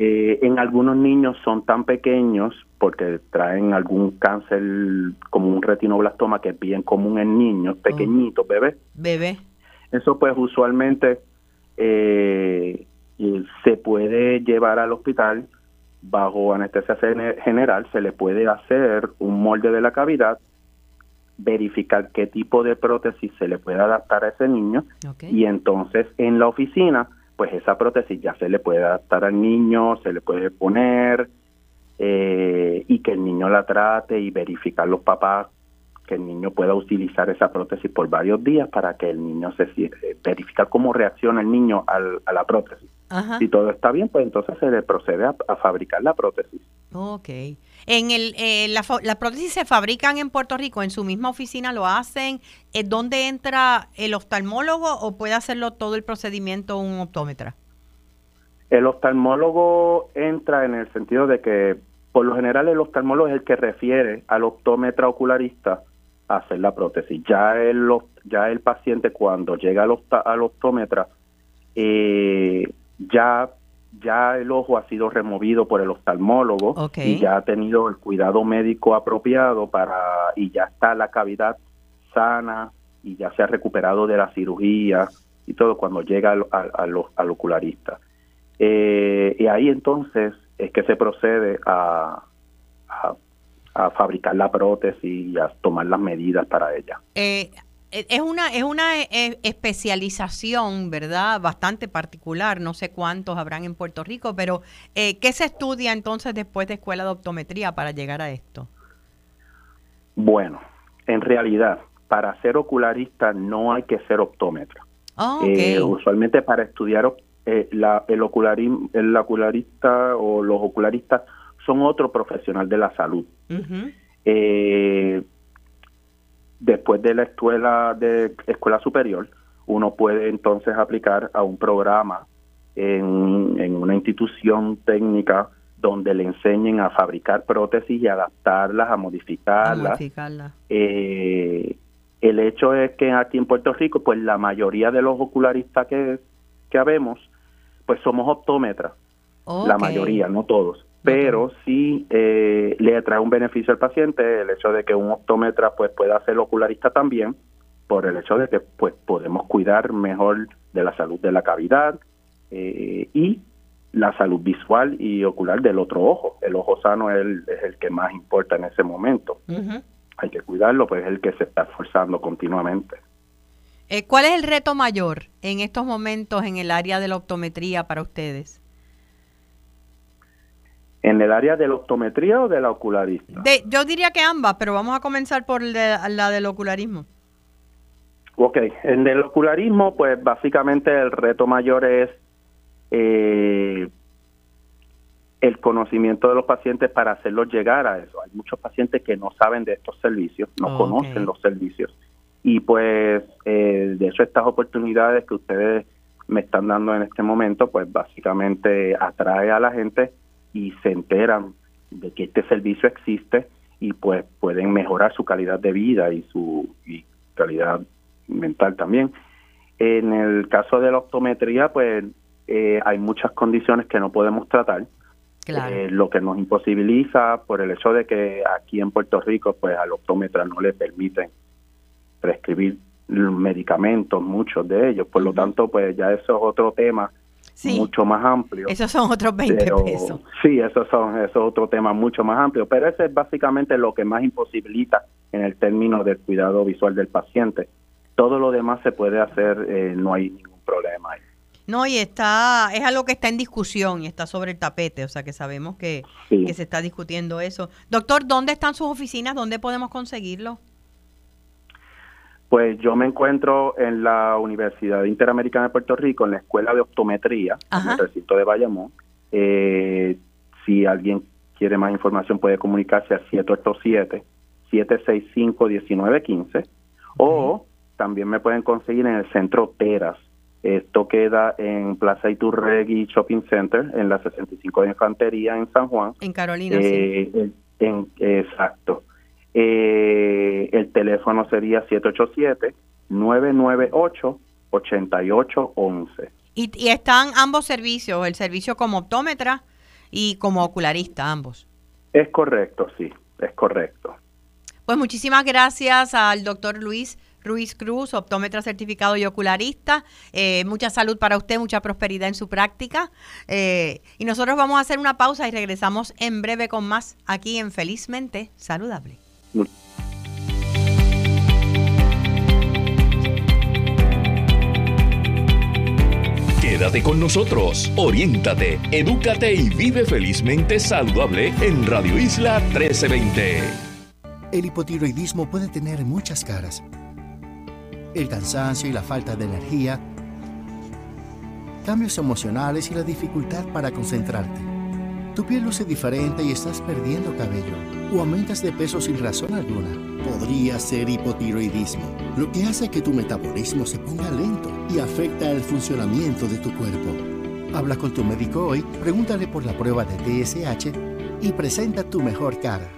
F: Eh, en algunos niños son tan pequeños porque traen algún cáncer como un retinoblastoma que es bien común en niños oh. pequeñitos, bebés.
B: Bebé.
F: Eso pues usualmente eh, se puede llevar al hospital bajo anestesia general, se le puede hacer un molde de la cavidad, verificar qué tipo de prótesis se le puede adaptar a ese niño y entonces en la oficina, pues esa prótesis ya se le puede adaptar al niño, se le puede poner eh, y que el niño la trate y verificar los papás que el niño pueda utilizar esa prótesis por varios días para que el niño se eh, verificar cómo reacciona el niño a la prótesis. Si todo está bien, pues entonces se le procede a, fabricar la prótesis.
B: Ok. En el, eh, la, las prótesis se fabrican en Puerto Rico, en su misma oficina lo hacen. ¿Es ¿Dónde entra el oftalmólogo o puede hacerlo todo el procedimiento un optómetra?
F: El oftalmólogo entra en el sentido de que, por lo general, el oftalmólogo es el que refiere al optómetra ocularista a hacer la prótesis. Ya el, ya el paciente, cuando llega al, al optómetra, eh, ya ya el ojo ha sido removido por el oftalmólogo y ya ha tenido el cuidado médico apropiado para y ya está la cavidad sana y ya se ha recuperado de la cirugía y todo cuando llega al, al, ocularista. Eh, y ahí entonces es que se procede a, a, fabricar la prótesis y a tomar las medidas para ella.
B: Eh, eh, es una, es una eh, especialización, ¿verdad? Bastante particular. No sé cuántos habrán en Puerto Rico, pero eh, ¿qué se estudia entonces después de escuela de optometría para llegar a esto?
F: Bueno, en realidad, para ser ocularista no hay que ser optómetra.
B: Ah,
F: usualmente para estudiar la, el, el ocularista o los ocularistas son otro profesional de la salud después de la escuela de escuela superior, uno puede entonces aplicar a un programa en, en una institución técnica donde le enseñen a fabricar prótesis y adaptarlas, a modificarlas. Eh, el hecho es que aquí en Puerto Rico, pues la mayoría de los ocularistas que, que habemos, pues somos optómetras. La mayoría, no todos pero sí eh, le trae un beneficio al paciente el hecho de que un optómetra pues pueda ser ocularista también por el hecho de que pues podemos cuidar mejor de la salud de la cavidad eh, y la salud visual y ocular del otro ojo. El ojo sano es el, es el que más importa en ese momento. Hay que cuidarlo, pues es el que se está esforzando continuamente.
B: Eh, ¿Cuál es el reto mayor en estos momentos en el área de la optometría para ustedes?
F: ¿En el área de la optometría o de la ocularista?
B: yo diría que ambas, pero vamos a comenzar por la del ocularismo.
F: Ok, en el ocularismo, pues básicamente el reto mayor es eh, el conocimiento de los pacientes para hacerlos llegar a eso. Hay muchos pacientes que no saben de estos servicios, no conocen los servicios. Y pues eh, de hecho estas oportunidades que ustedes me están dando en este momento, pues básicamente atrae a la gente y se enteran de que este servicio existe y pues pueden mejorar su calidad de vida y su calidad mental también. En el caso de la optometría, pues eh, hay muchas condiciones que no podemos tratar, eh, lo que nos imposibilita por el hecho de que aquí en Puerto Rico, pues al optómetra no le permiten prescribir medicamentos, muchos de ellos. Por lo tanto, pues ya eso es otro tema mucho más amplio.
B: Esos son otros 20 pesos.
F: Sí, esos son eso es otro tema mucho más amplio, pero ese es básicamente lo que más imposibilita en el término del cuidado visual del paciente. Todo lo demás se puede hacer, eh, no hay ningún problema ahí.
B: No, y está, es algo que está en discusión y está sobre el tapete, o sea que sabemos que, que se está discutiendo eso. Doctor, ¿dónde están sus oficinas? ¿Dónde podemos conseguirlo?
F: Pues yo me encuentro en la Universidad Interamericana de Puerto Rico, en la Escuela de Optometría, en el recinto de Bayamón. Eh, si alguien quiere más información puede comunicarse al 787-765-1915 o también me pueden conseguir en el centro Teras. Esto queda en Plaza Iturregui Shopping Center, en la 65 de Infantería en San Juan.
B: En Carolina, sí.
F: Eh, en, exacto. Eh, el teléfono sería 787-998-8811.
B: Y, y están ambos servicios, el servicio como optómetra y como ocularista, ambos.
F: Es correcto, sí, es correcto.
B: Pues muchísimas gracias al doctor Luis Ruiz Cruz, optómetra certificado y ocularista. Eh, mucha salud para usted, mucha prosperidad en su práctica. Eh, y nosotros vamos a hacer una pausa y regresamos en breve con más aquí en Felizmente Saludable.
A: Quédate con nosotros, oriéntate, edúcate y vive felizmente saludable en Radio Isla 1320.
G: El hipotiroidismo puede tener muchas caras. El cansancio y la falta de energía, cambios emocionales y la dificultad para concentrarte. Tu piel luce diferente y estás perdiendo cabello o aumentas de peso sin razón alguna. Podría ser hipotiroidismo, lo que hace que tu metabolismo se ponga lento y afecta el funcionamiento de tu cuerpo. Habla con tu médico hoy, pregúntale por la prueba de TSH y presenta tu mejor cara.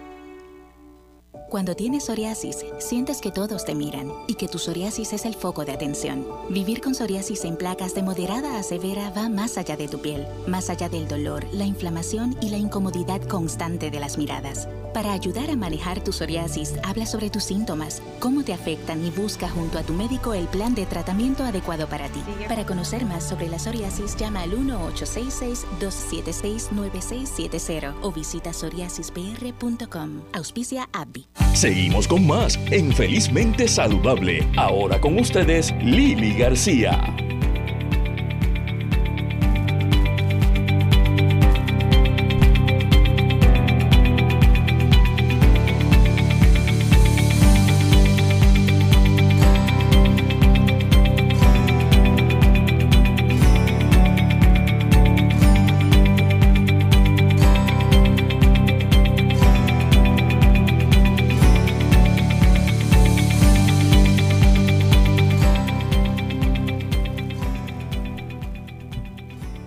E: Cuando tienes psoriasis, sientes que todos te miran y que tu psoriasis es el foco de atención. Vivir con psoriasis en placas de moderada a severa va más allá de tu piel, más allá del dolor, la inflamación y la incomodidad constante de las miradas. Para ayudar a manejar tu psoriasis, habla sobre tus síntomas, cómo te afectan y busca junto a tu médico el plan de tratamiento adecuado para ti. Para conocer más sobre la psoriasis, llama al 1-866-276-9670 o visita psoriasispr.com. Auspicia AbbVie.
A: Seguimos con más en Felizmente Saludable. Ahora con ustedes, Lili García.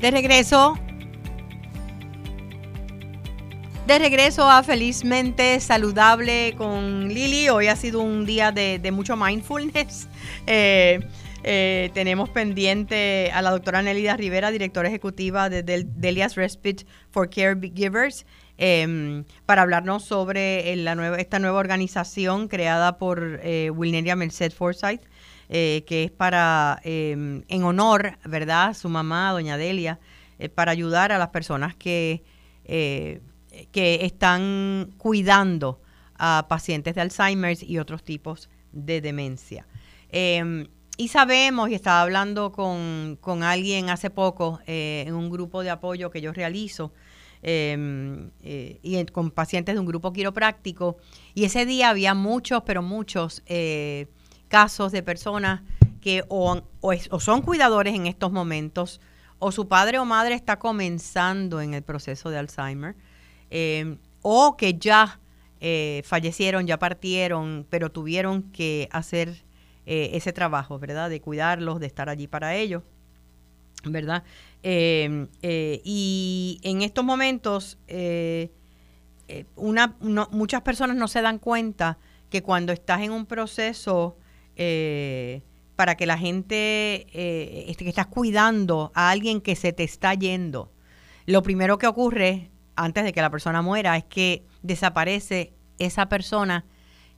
B: De regreso. De regreso a Felizmente Saludable con Lili. Hoy ha sido un día de, mucho mindfulness. Eh, eh, tenemos pendiente a la doctora Nelida Rivera, directora ejecutiva de Delia's Respite for Caregivers, eh, para hablarnos sobre nueva, esta nueva organización creada por eh, Wilneria Merced Forsyth, eh, que es para, em, en honor, ¿verdad?, su mamá, doña Delia, eh, para ayudar a las personas que, eh, que están cuidando a pacientes de Alzheimer y otros tipos de demencia. Em, y sabemos, y estaba hablando con, con alguien hace poco en un grupo de apoyo que yo realizo, em, y con pacientes de un grupo quiropráctico, y ese día había muchos, pero muchos casos de personas que o, son cuidadores en estos momentos, o su padre o madre está comenzando en el proceso de Alzheimer, eh, o que ya eh, fallecieron, ya partieron, pero tuvieron que hacer eh, ese trabajo, ¿verdad? De cuidarlos, de estar allí para ellos, ¿verdad? y en estos momentos, una, muchas personas no se dan cuenta que cuando estás en un proceso eh, para que la gente eh, este, que estás cuidando a alguien que se te está yendo, lo primero que ocurre antes de que la persona muera es que desaparece esa persona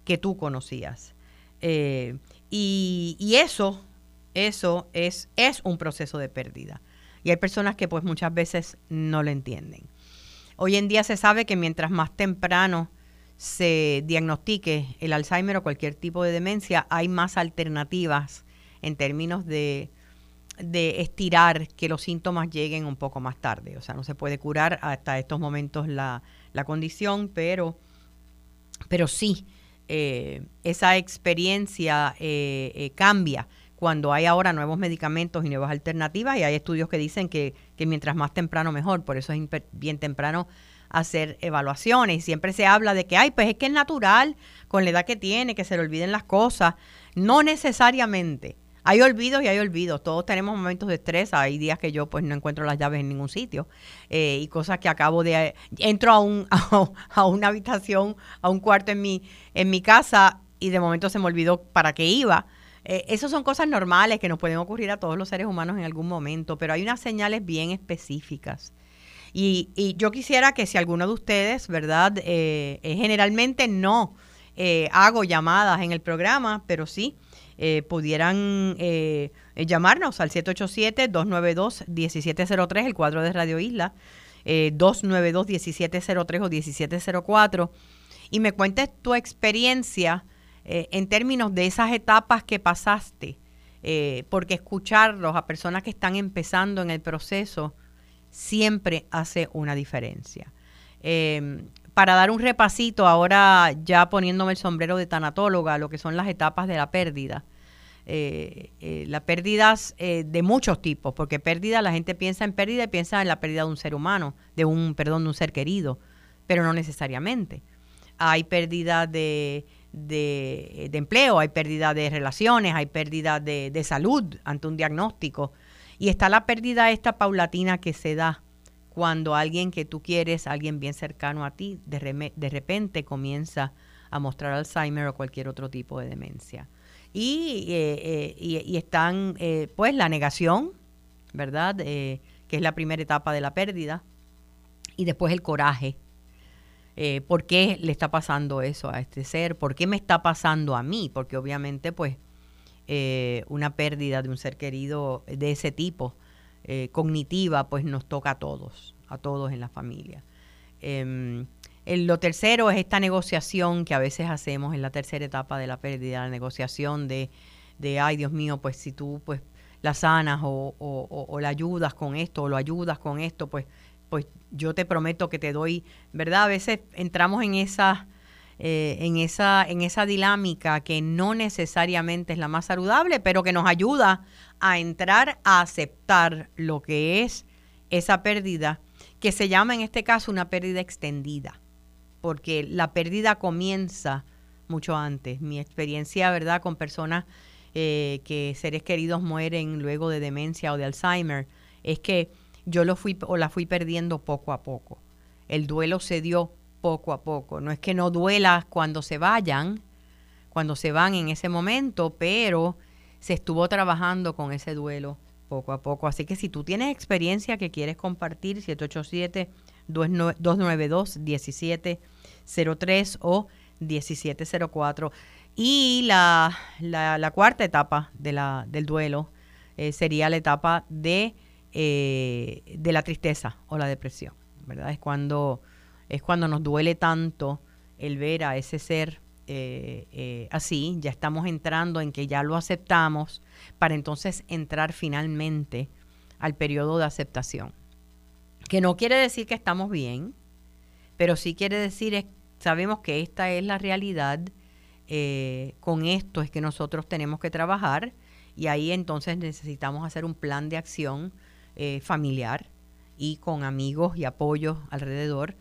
B: que tú conocías. Eh, y, y, eso, eso es, es un proceso de pérdida. Y hay personas que pues muchas veces no lo entienden. Hoy en día se sabe que mientras más temprano se diagnostique el Alzheimer o cualquier tipo de demencia, hay más alternativas en términos de, estirar que los síntomas lleguen un poco más tarde. O sea, no se puede curar hasta estos momentos la, condición, pero, pero sí esa experiencia cambia cuando hay ahora nuevos medicamentos y nuevas alternativas y hay estudios que dicen que, que mientras más temprano mejor, por eso es bien temprano hacer evaluaciones. Siempre se habla de que, ay, pues es que es natural con la edad que tiene, que se le olviden las cosas. No necesariamente. Hay olvidos y hay olvidos. Todos tenemos momentos de estrés. Hay días que yo pues no encuentro las llaves en ningún sitio. Eh, y cosas que acabo de... Entro a, un, a, una habitación, a un cuarto en mi, en mi casa y de momento se me olvidó para qué iba. Eh, esas son cosas normales que nos pueden ocurrir a todos los seres humanos en algún momento, pero hay unas señales bien específicas. Y, y yo quisiera que si alguno de ustedes, ¿verdad? Eh, eh, generalmente no hago llamadas en el programa, pero sí pudieran llamarnos al 787-292-1703, el cuadro de Radio Isla, 292-1703 o 1704, y me cuentes tu experiencia eh, en términos de esas etapas que pasaste, eh, porque escucharlos a personas que están empezando en el proceso siempre hace una diferencia. Em, para dar un repasito, ahora ya poniéndome el sombrero de tanatóloga, lo que son las etapas de la pérdida. Eh, las pérdidas de muchos tipos, porque pérdida, la gente piensa en pérdida y piensa en la pérdida de un ser humano, de un, perdón, de un ser querido, pero no necesariamente. Hay pérdida de de, empleo, hay pérdida de relaciones, hay pérdida de, salud ante un diagnóstico. Y está la pérdida esta paulatina que se da cuando alguien que tú quieres, alguien bien cercano a ti, de, repente comienza a mostrar Alzheimer o cualquier otro tipo de demencia. Y, eh, eh, y, están, eh, pues, la negación, ¿verdad? que es la primera etapa de la pérdida. Y después el coraje, por qué le está pasando eso a este ser, por qué me está pasando a mí, porque obviamente pues eh, una pérdida de un ser querido de ese tipo, eh, cognitiva, pues nos toca a todos, a todos en la familia. Em, lo tercero es esta negociación que a veces hacemos en la tercera etapa de la pérdida, la negociación de, de ay Dios mío, pues si tú pues la sanas o, o, o la ayudas con esto o lo ayudas con esto, pues pues yo te prometo que te doy, ¿verdad? A veces entramos en esa, eh, en esa, en esa dinámica que no necesariamente es la más saludable, pero que nos ayuda a entrar a aceptar lo que es esa pérdida, que se llama en este caso una pérdida extendida, porque la pérdida comienza mucho antes. Mi experiencia, ¿verdad?, con personas eh, que seres queridos mueren luego de demencia o de Alzheimer, es que yo lo fui o la fui perdiendo poco a poco. El duelo se dio poco a poco. No es que no duela cuando se vayan, cuando se van en ese momento, pero se estuvo trabajando con ese duelo poco a poco. Así que si tú tienes experiencia que quieres compartir, 787-292-1703 o 1704. Y la, la, cuarta etapa de la, del duelo eh, sería la etapa de eh, de la tristeza o la depresión, ¿verdad? Es cuando, es cuando nos duele tanto el ver a ese ser eh, eh, así, ya estamos entrando en que ya lo aceptamos para entonces entrar finalmente al periodo de aceptación. Que no quiere decir que estamos bien, pero sí quiere decir, sabemos que esta es la realidad, con esto es que nosotros tenemos que trabajar y ahí entonces necesitamos hacer un plan de acción eh, familiar y con amigos y apoyos alrededor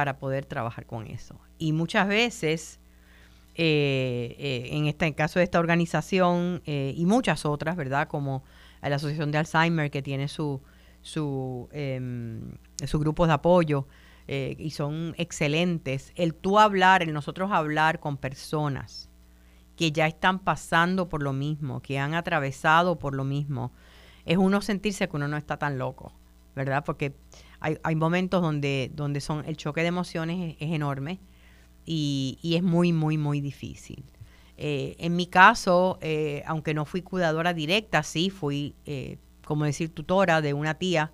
B: para poder trabajar con eso. Y muchas veces, eh, eh, en este caso de esta organización y muchas otras, ¿verdad? Como la Asociación de Alzheimer que tiene su, su, em, su grupo de apoyo y son excelentes. El tú hablar, el nosotros hablar con personas que ya están pasando por lo mismo, que han atravesado por lo mismo, es uno sentirse que uno no está tan loco, ¿verdad? Porque hay, momentos donde, donde son, el choque de emociones es, enorme y, y, es muy, muy, muy difícil. Eh, en mi caso, eh, aunque no fui cuidadora directa, sí fui, eh, como decir, tutora de una tía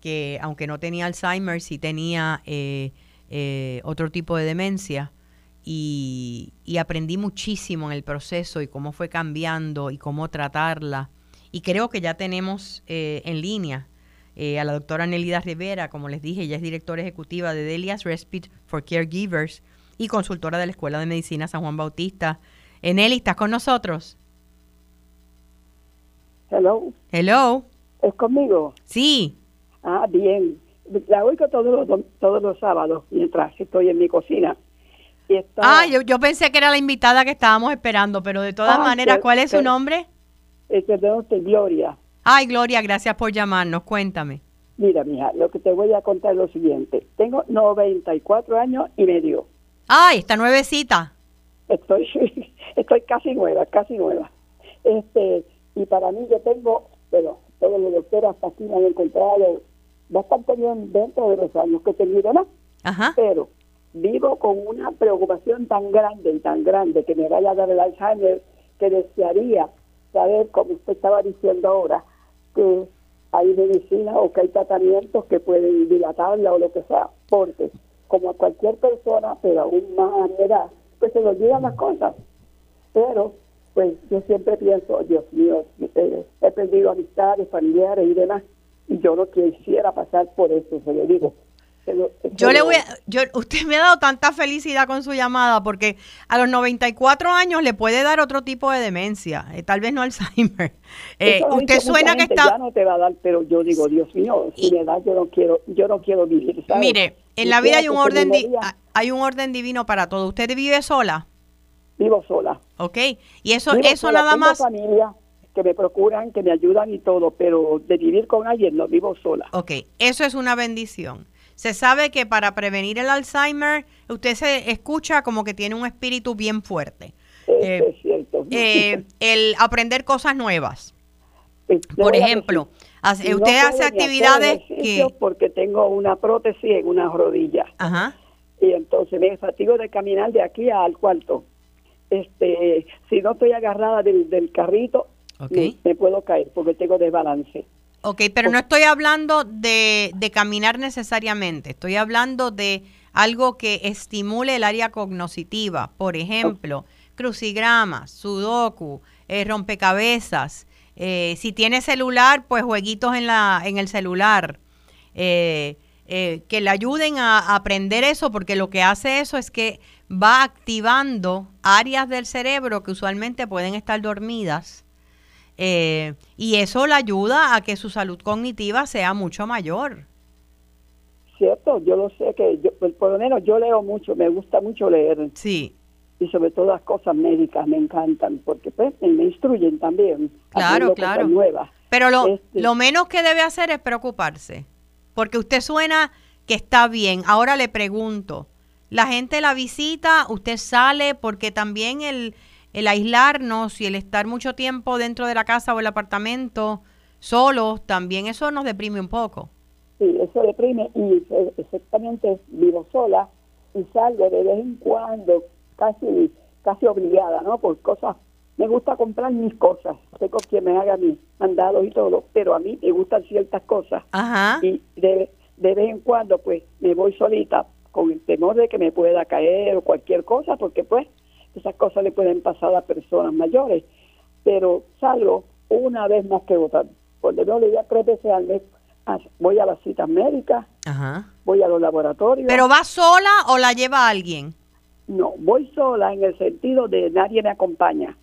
B: que, aunque no tenía Alzheimer, sí tenía otro tipo de demencia. Y, aprendí muchísimo en el proceso y cómo fue cambiando y cómo tratarla y creo que ya tenemos eh, en línea eh, a la doctora Nelida Rivera, como les dije, ella es directora ejecutiva de Delia's Respite for Caregivers y consultora de la Escuela de Medicina San Juan Bautista. Eneli, ¿estás con nosotros?
H: Hello.
B: Hello.
H: ¿Es conmigo?
B: Sí.
H: Ah, bien. La oigo todos los, todos los sábados mientras estoy en mi cocina.
B: Ah, yo, yo, pensé que era la invitada que estábamos esperando, pero de todas ah, maneras, ¿cuál es su nombre?
H: Es de Gloria.
B: Ay, Gloria, gracias por llamarnos. Cuéntame.
H: Mira, mija, lo que te voy a contar es lo siguiente. Tengo 94 años y medio.
B: Ay, está nuevecita.
H: Estoy, estoy casi nueva, casi nueva. Este, y para mí yo tengo, bueno, todos los doctores hasta aquí me han encontrado bastante bien dentro de los años que he tenido, ¿no?
B: Ajá.
H: Pero vivo con una preocupación tan grande y tan grande que me vaya a dar el Alzheimer que desearía saber, como usted estaba diciendo ahora, que hay medicina o que hay tratamientos que pueden dilatarla o lo que sea, porque como a cualquier persona, pero aún más a mi edad, pues se le olvidan las cosas. Pero, pues yo siempre pienso, Dios mío, eh, he perdido amistades, familiares y demás, y yo no quisiera pasar por eso, se lo digo
B: yo le voy a, yo, usted me ha dado tanta felicidad con su llamada porque a los 94 años le puede dar otro tipo de demencia, eh, tal vez no Alzheimer. Eh, usted suena que está
H: ya no te va a dar, pero yo digo, Dios mío, si me da yo no quiero, yo no quiero vivir.
B: Mire, en la vida hay un orden hay un orden divino para todo. ¿Usted vive sola?
H: Vivo sola.
B: Ok, y eso eso nada más
H: familia que me procuran, que me ayudan y todo, pero de vivir con alguien no vivo sola.
B: Ok, eso es una bendición. Se sabe que para prevenir el Alzheimer, usted se escucha como que tiene un espíritu bien fuerte.
H: Eh, es cierto.
B: Eh, el aprender cosas nuevas. Por ejemplo, usted hace actividades que...
H: Porque tengo una prótesis en una rodilla.
B: Ajá.
H: Y entonces me fatigo de caminar de aquí al cuarto. Este, si no estoy agarrada del, carrito, me, puedo caer porque tengo desbalance.
B: Ok, pero no estoy hablando de, caminar necesariamente, estoy hablando de algo que estimule el área cognoscitiva, por ejemplo, crucigramas, sudoku, eh, rompecabezas. Eh, si tiene celular, pues jueguitos en, la, en el celular. Eh, que le ayuden a aprender eso, porque lo que hace eso es que va activando áreas del cerebro que usualmente pueden estar dormidas eh, y eso le ayuda a que su salud cognitiva sea mucho mayor.
H: Cierto, yo lo sé que yo, por lo menos yo leo mucho, me gusta mucho leer.
B: Sí.
H: Y sobre todo las cosas médicas me encantan porque pues me instruyen también.
B: Claro, claro.
H: Nuevas.
B: Pero lo, este lo menos que debe hacer es preocuparse, porque usted suena que está bien. Ahora le pregunto, la gente la visita, usted sale porque también el el aislarnos y el estar mucho tiempo dentro de la casa o el apartamento solos, también eso nos deprime un poco.
H: Sí, eso deprime y exactamente vivo sola y salgo de vez en cuando, casi casi obligada, ¿no? Por cosas, me gusta comprar mis cosas, tengo quien me haga mis mandados y todo, pero a mí me gustan ciertas cosas.
B: Ajá.
H: Y de, de vez en cuando, pues, me voy solita con el temor de que me pueda caer o cualquier cosa, porque pues esas cosas le pueden pasar a personas mayores, pero salgo una vez más que votar. Por lo le ya tres veces al mes voy a las citas médicas, voy a los laboratorios.
B: ¿Pero va sola o la lleva alguien?
H: No, voy sola en el sentido de nadie me acompaña.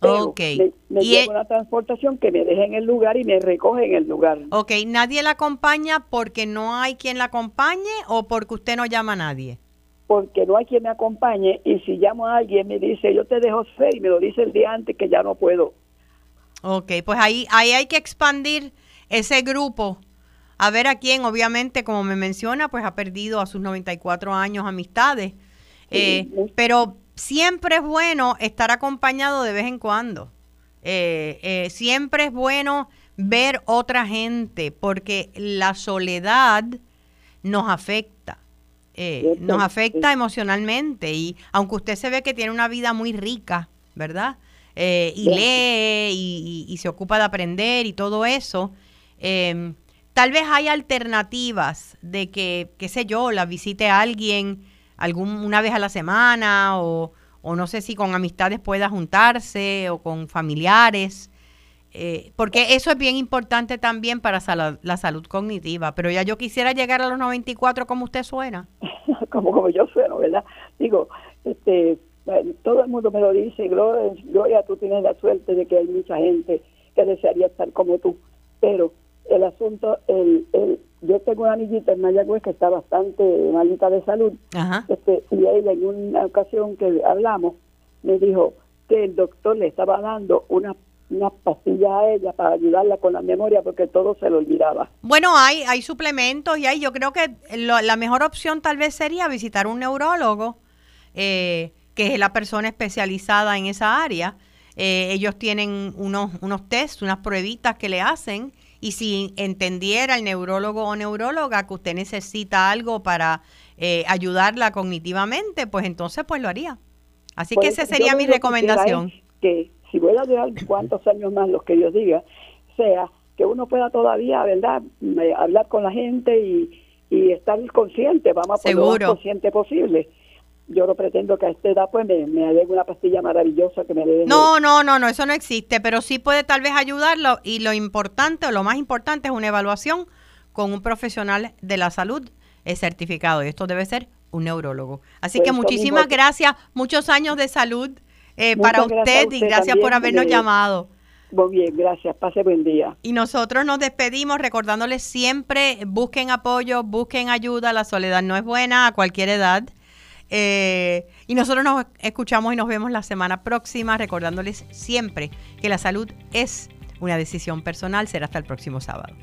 B: ok.
H: Me, llevo una transportación que me deje en el lugar y me recoge en el lugar.
B: Ok, ¿nadie la acompaña porque no hay quien la acompañe o porque usted no llama a nadie?
H: Porque no hay quien me acompañe y si llamo a alguien me dice yo te dejo ser y me lo dice el día antes que ya no puedo.
B: Ok, pues ahí, ahí hay que expandir ese grupo. A ver a quién, obviamente, como me menciona, pues ha perdido a sus 94 años amistades. Eh, pero siempre es bueno estar acompañado de vez en cuando. Eh, eh, siempre es bueno ver otra gente porque la soledad nos afecta. Eh, nos afecta emocionalmente y aunque usted se ve que tiene una vida muy rica, ¿verdad? Eh, y lee y, se ocupa de aprender y todo eso, em, tal vez hay alternativas de que, qué sé yo, la visite a alguien algún, una vez a la semana o, o no sé si con amistades pueda juntarse o con familiares. Eh, porque eso es bien importante también para la salud cognitiva, pero ya yo quisiera llegar a los 94 como usted suena.
H: como, como yo sueno, ¿verdad? Digo, este, todo el mundo me lo dice, Gloria, Gloria, tú tienes la suerte de que hay mucha gente que desearía estar como tú, pero el asunto, el, el, yo tengo una amiguita en Mayagüez que está bastante malita de salud, Este, y ella en una ocasión que hablamos me dijo que el doctor le estaba dando una unas pastillas a ella para ayudarla con la memoria porque todo se lo olvidaba.
B: Bueno, hay, hay suplementos y hay, yo creo que la mejor opción tal vez sería visitar un neurólogo, eh, que es la persona especializada en esa área. Eh, ellos tienen unos, unos tests, unas pruebitas que le hacen y si entendiera el neurólogo o neuróloga que usted necesita algo para eh, ayudarla cognitivamente, pues entonces pues lo haría. Así que pues, esa sería mi recomendación.
H: Que si voy a durar cuántos años más los que Dios diga, sea que uno pueda todavía, ¿verdad?, hablar con la gente y, estar consciente, vamos a poner lo más consciente posible yo no pretendo que a esta edad pues me, me dé una pastilla maravillosa que me dé.
B: No, no, no, no, eso no existe, pero sí puede tal vez ayudarlo y lo importante o lo más importante es una evaluación con un profesional de la salud certificado y esto debe ser un neurólogo. Así pues que muchísimas gracias, muchos años de salud eh, para usted, y gracias por habernos llamado.
H: Muy bien, gracias. Pase buen día.
B: Y nosotros nos despedimos recordándoles siempre, busquen apoyo, busquen ayuda, la soledad no es buena a cualquier edad. Eh, y nosotros nos escuchamos y nos vemos la semana próxima, recordándoles siempre que la salud es una decisión personal. Será hasta el próximo sábado.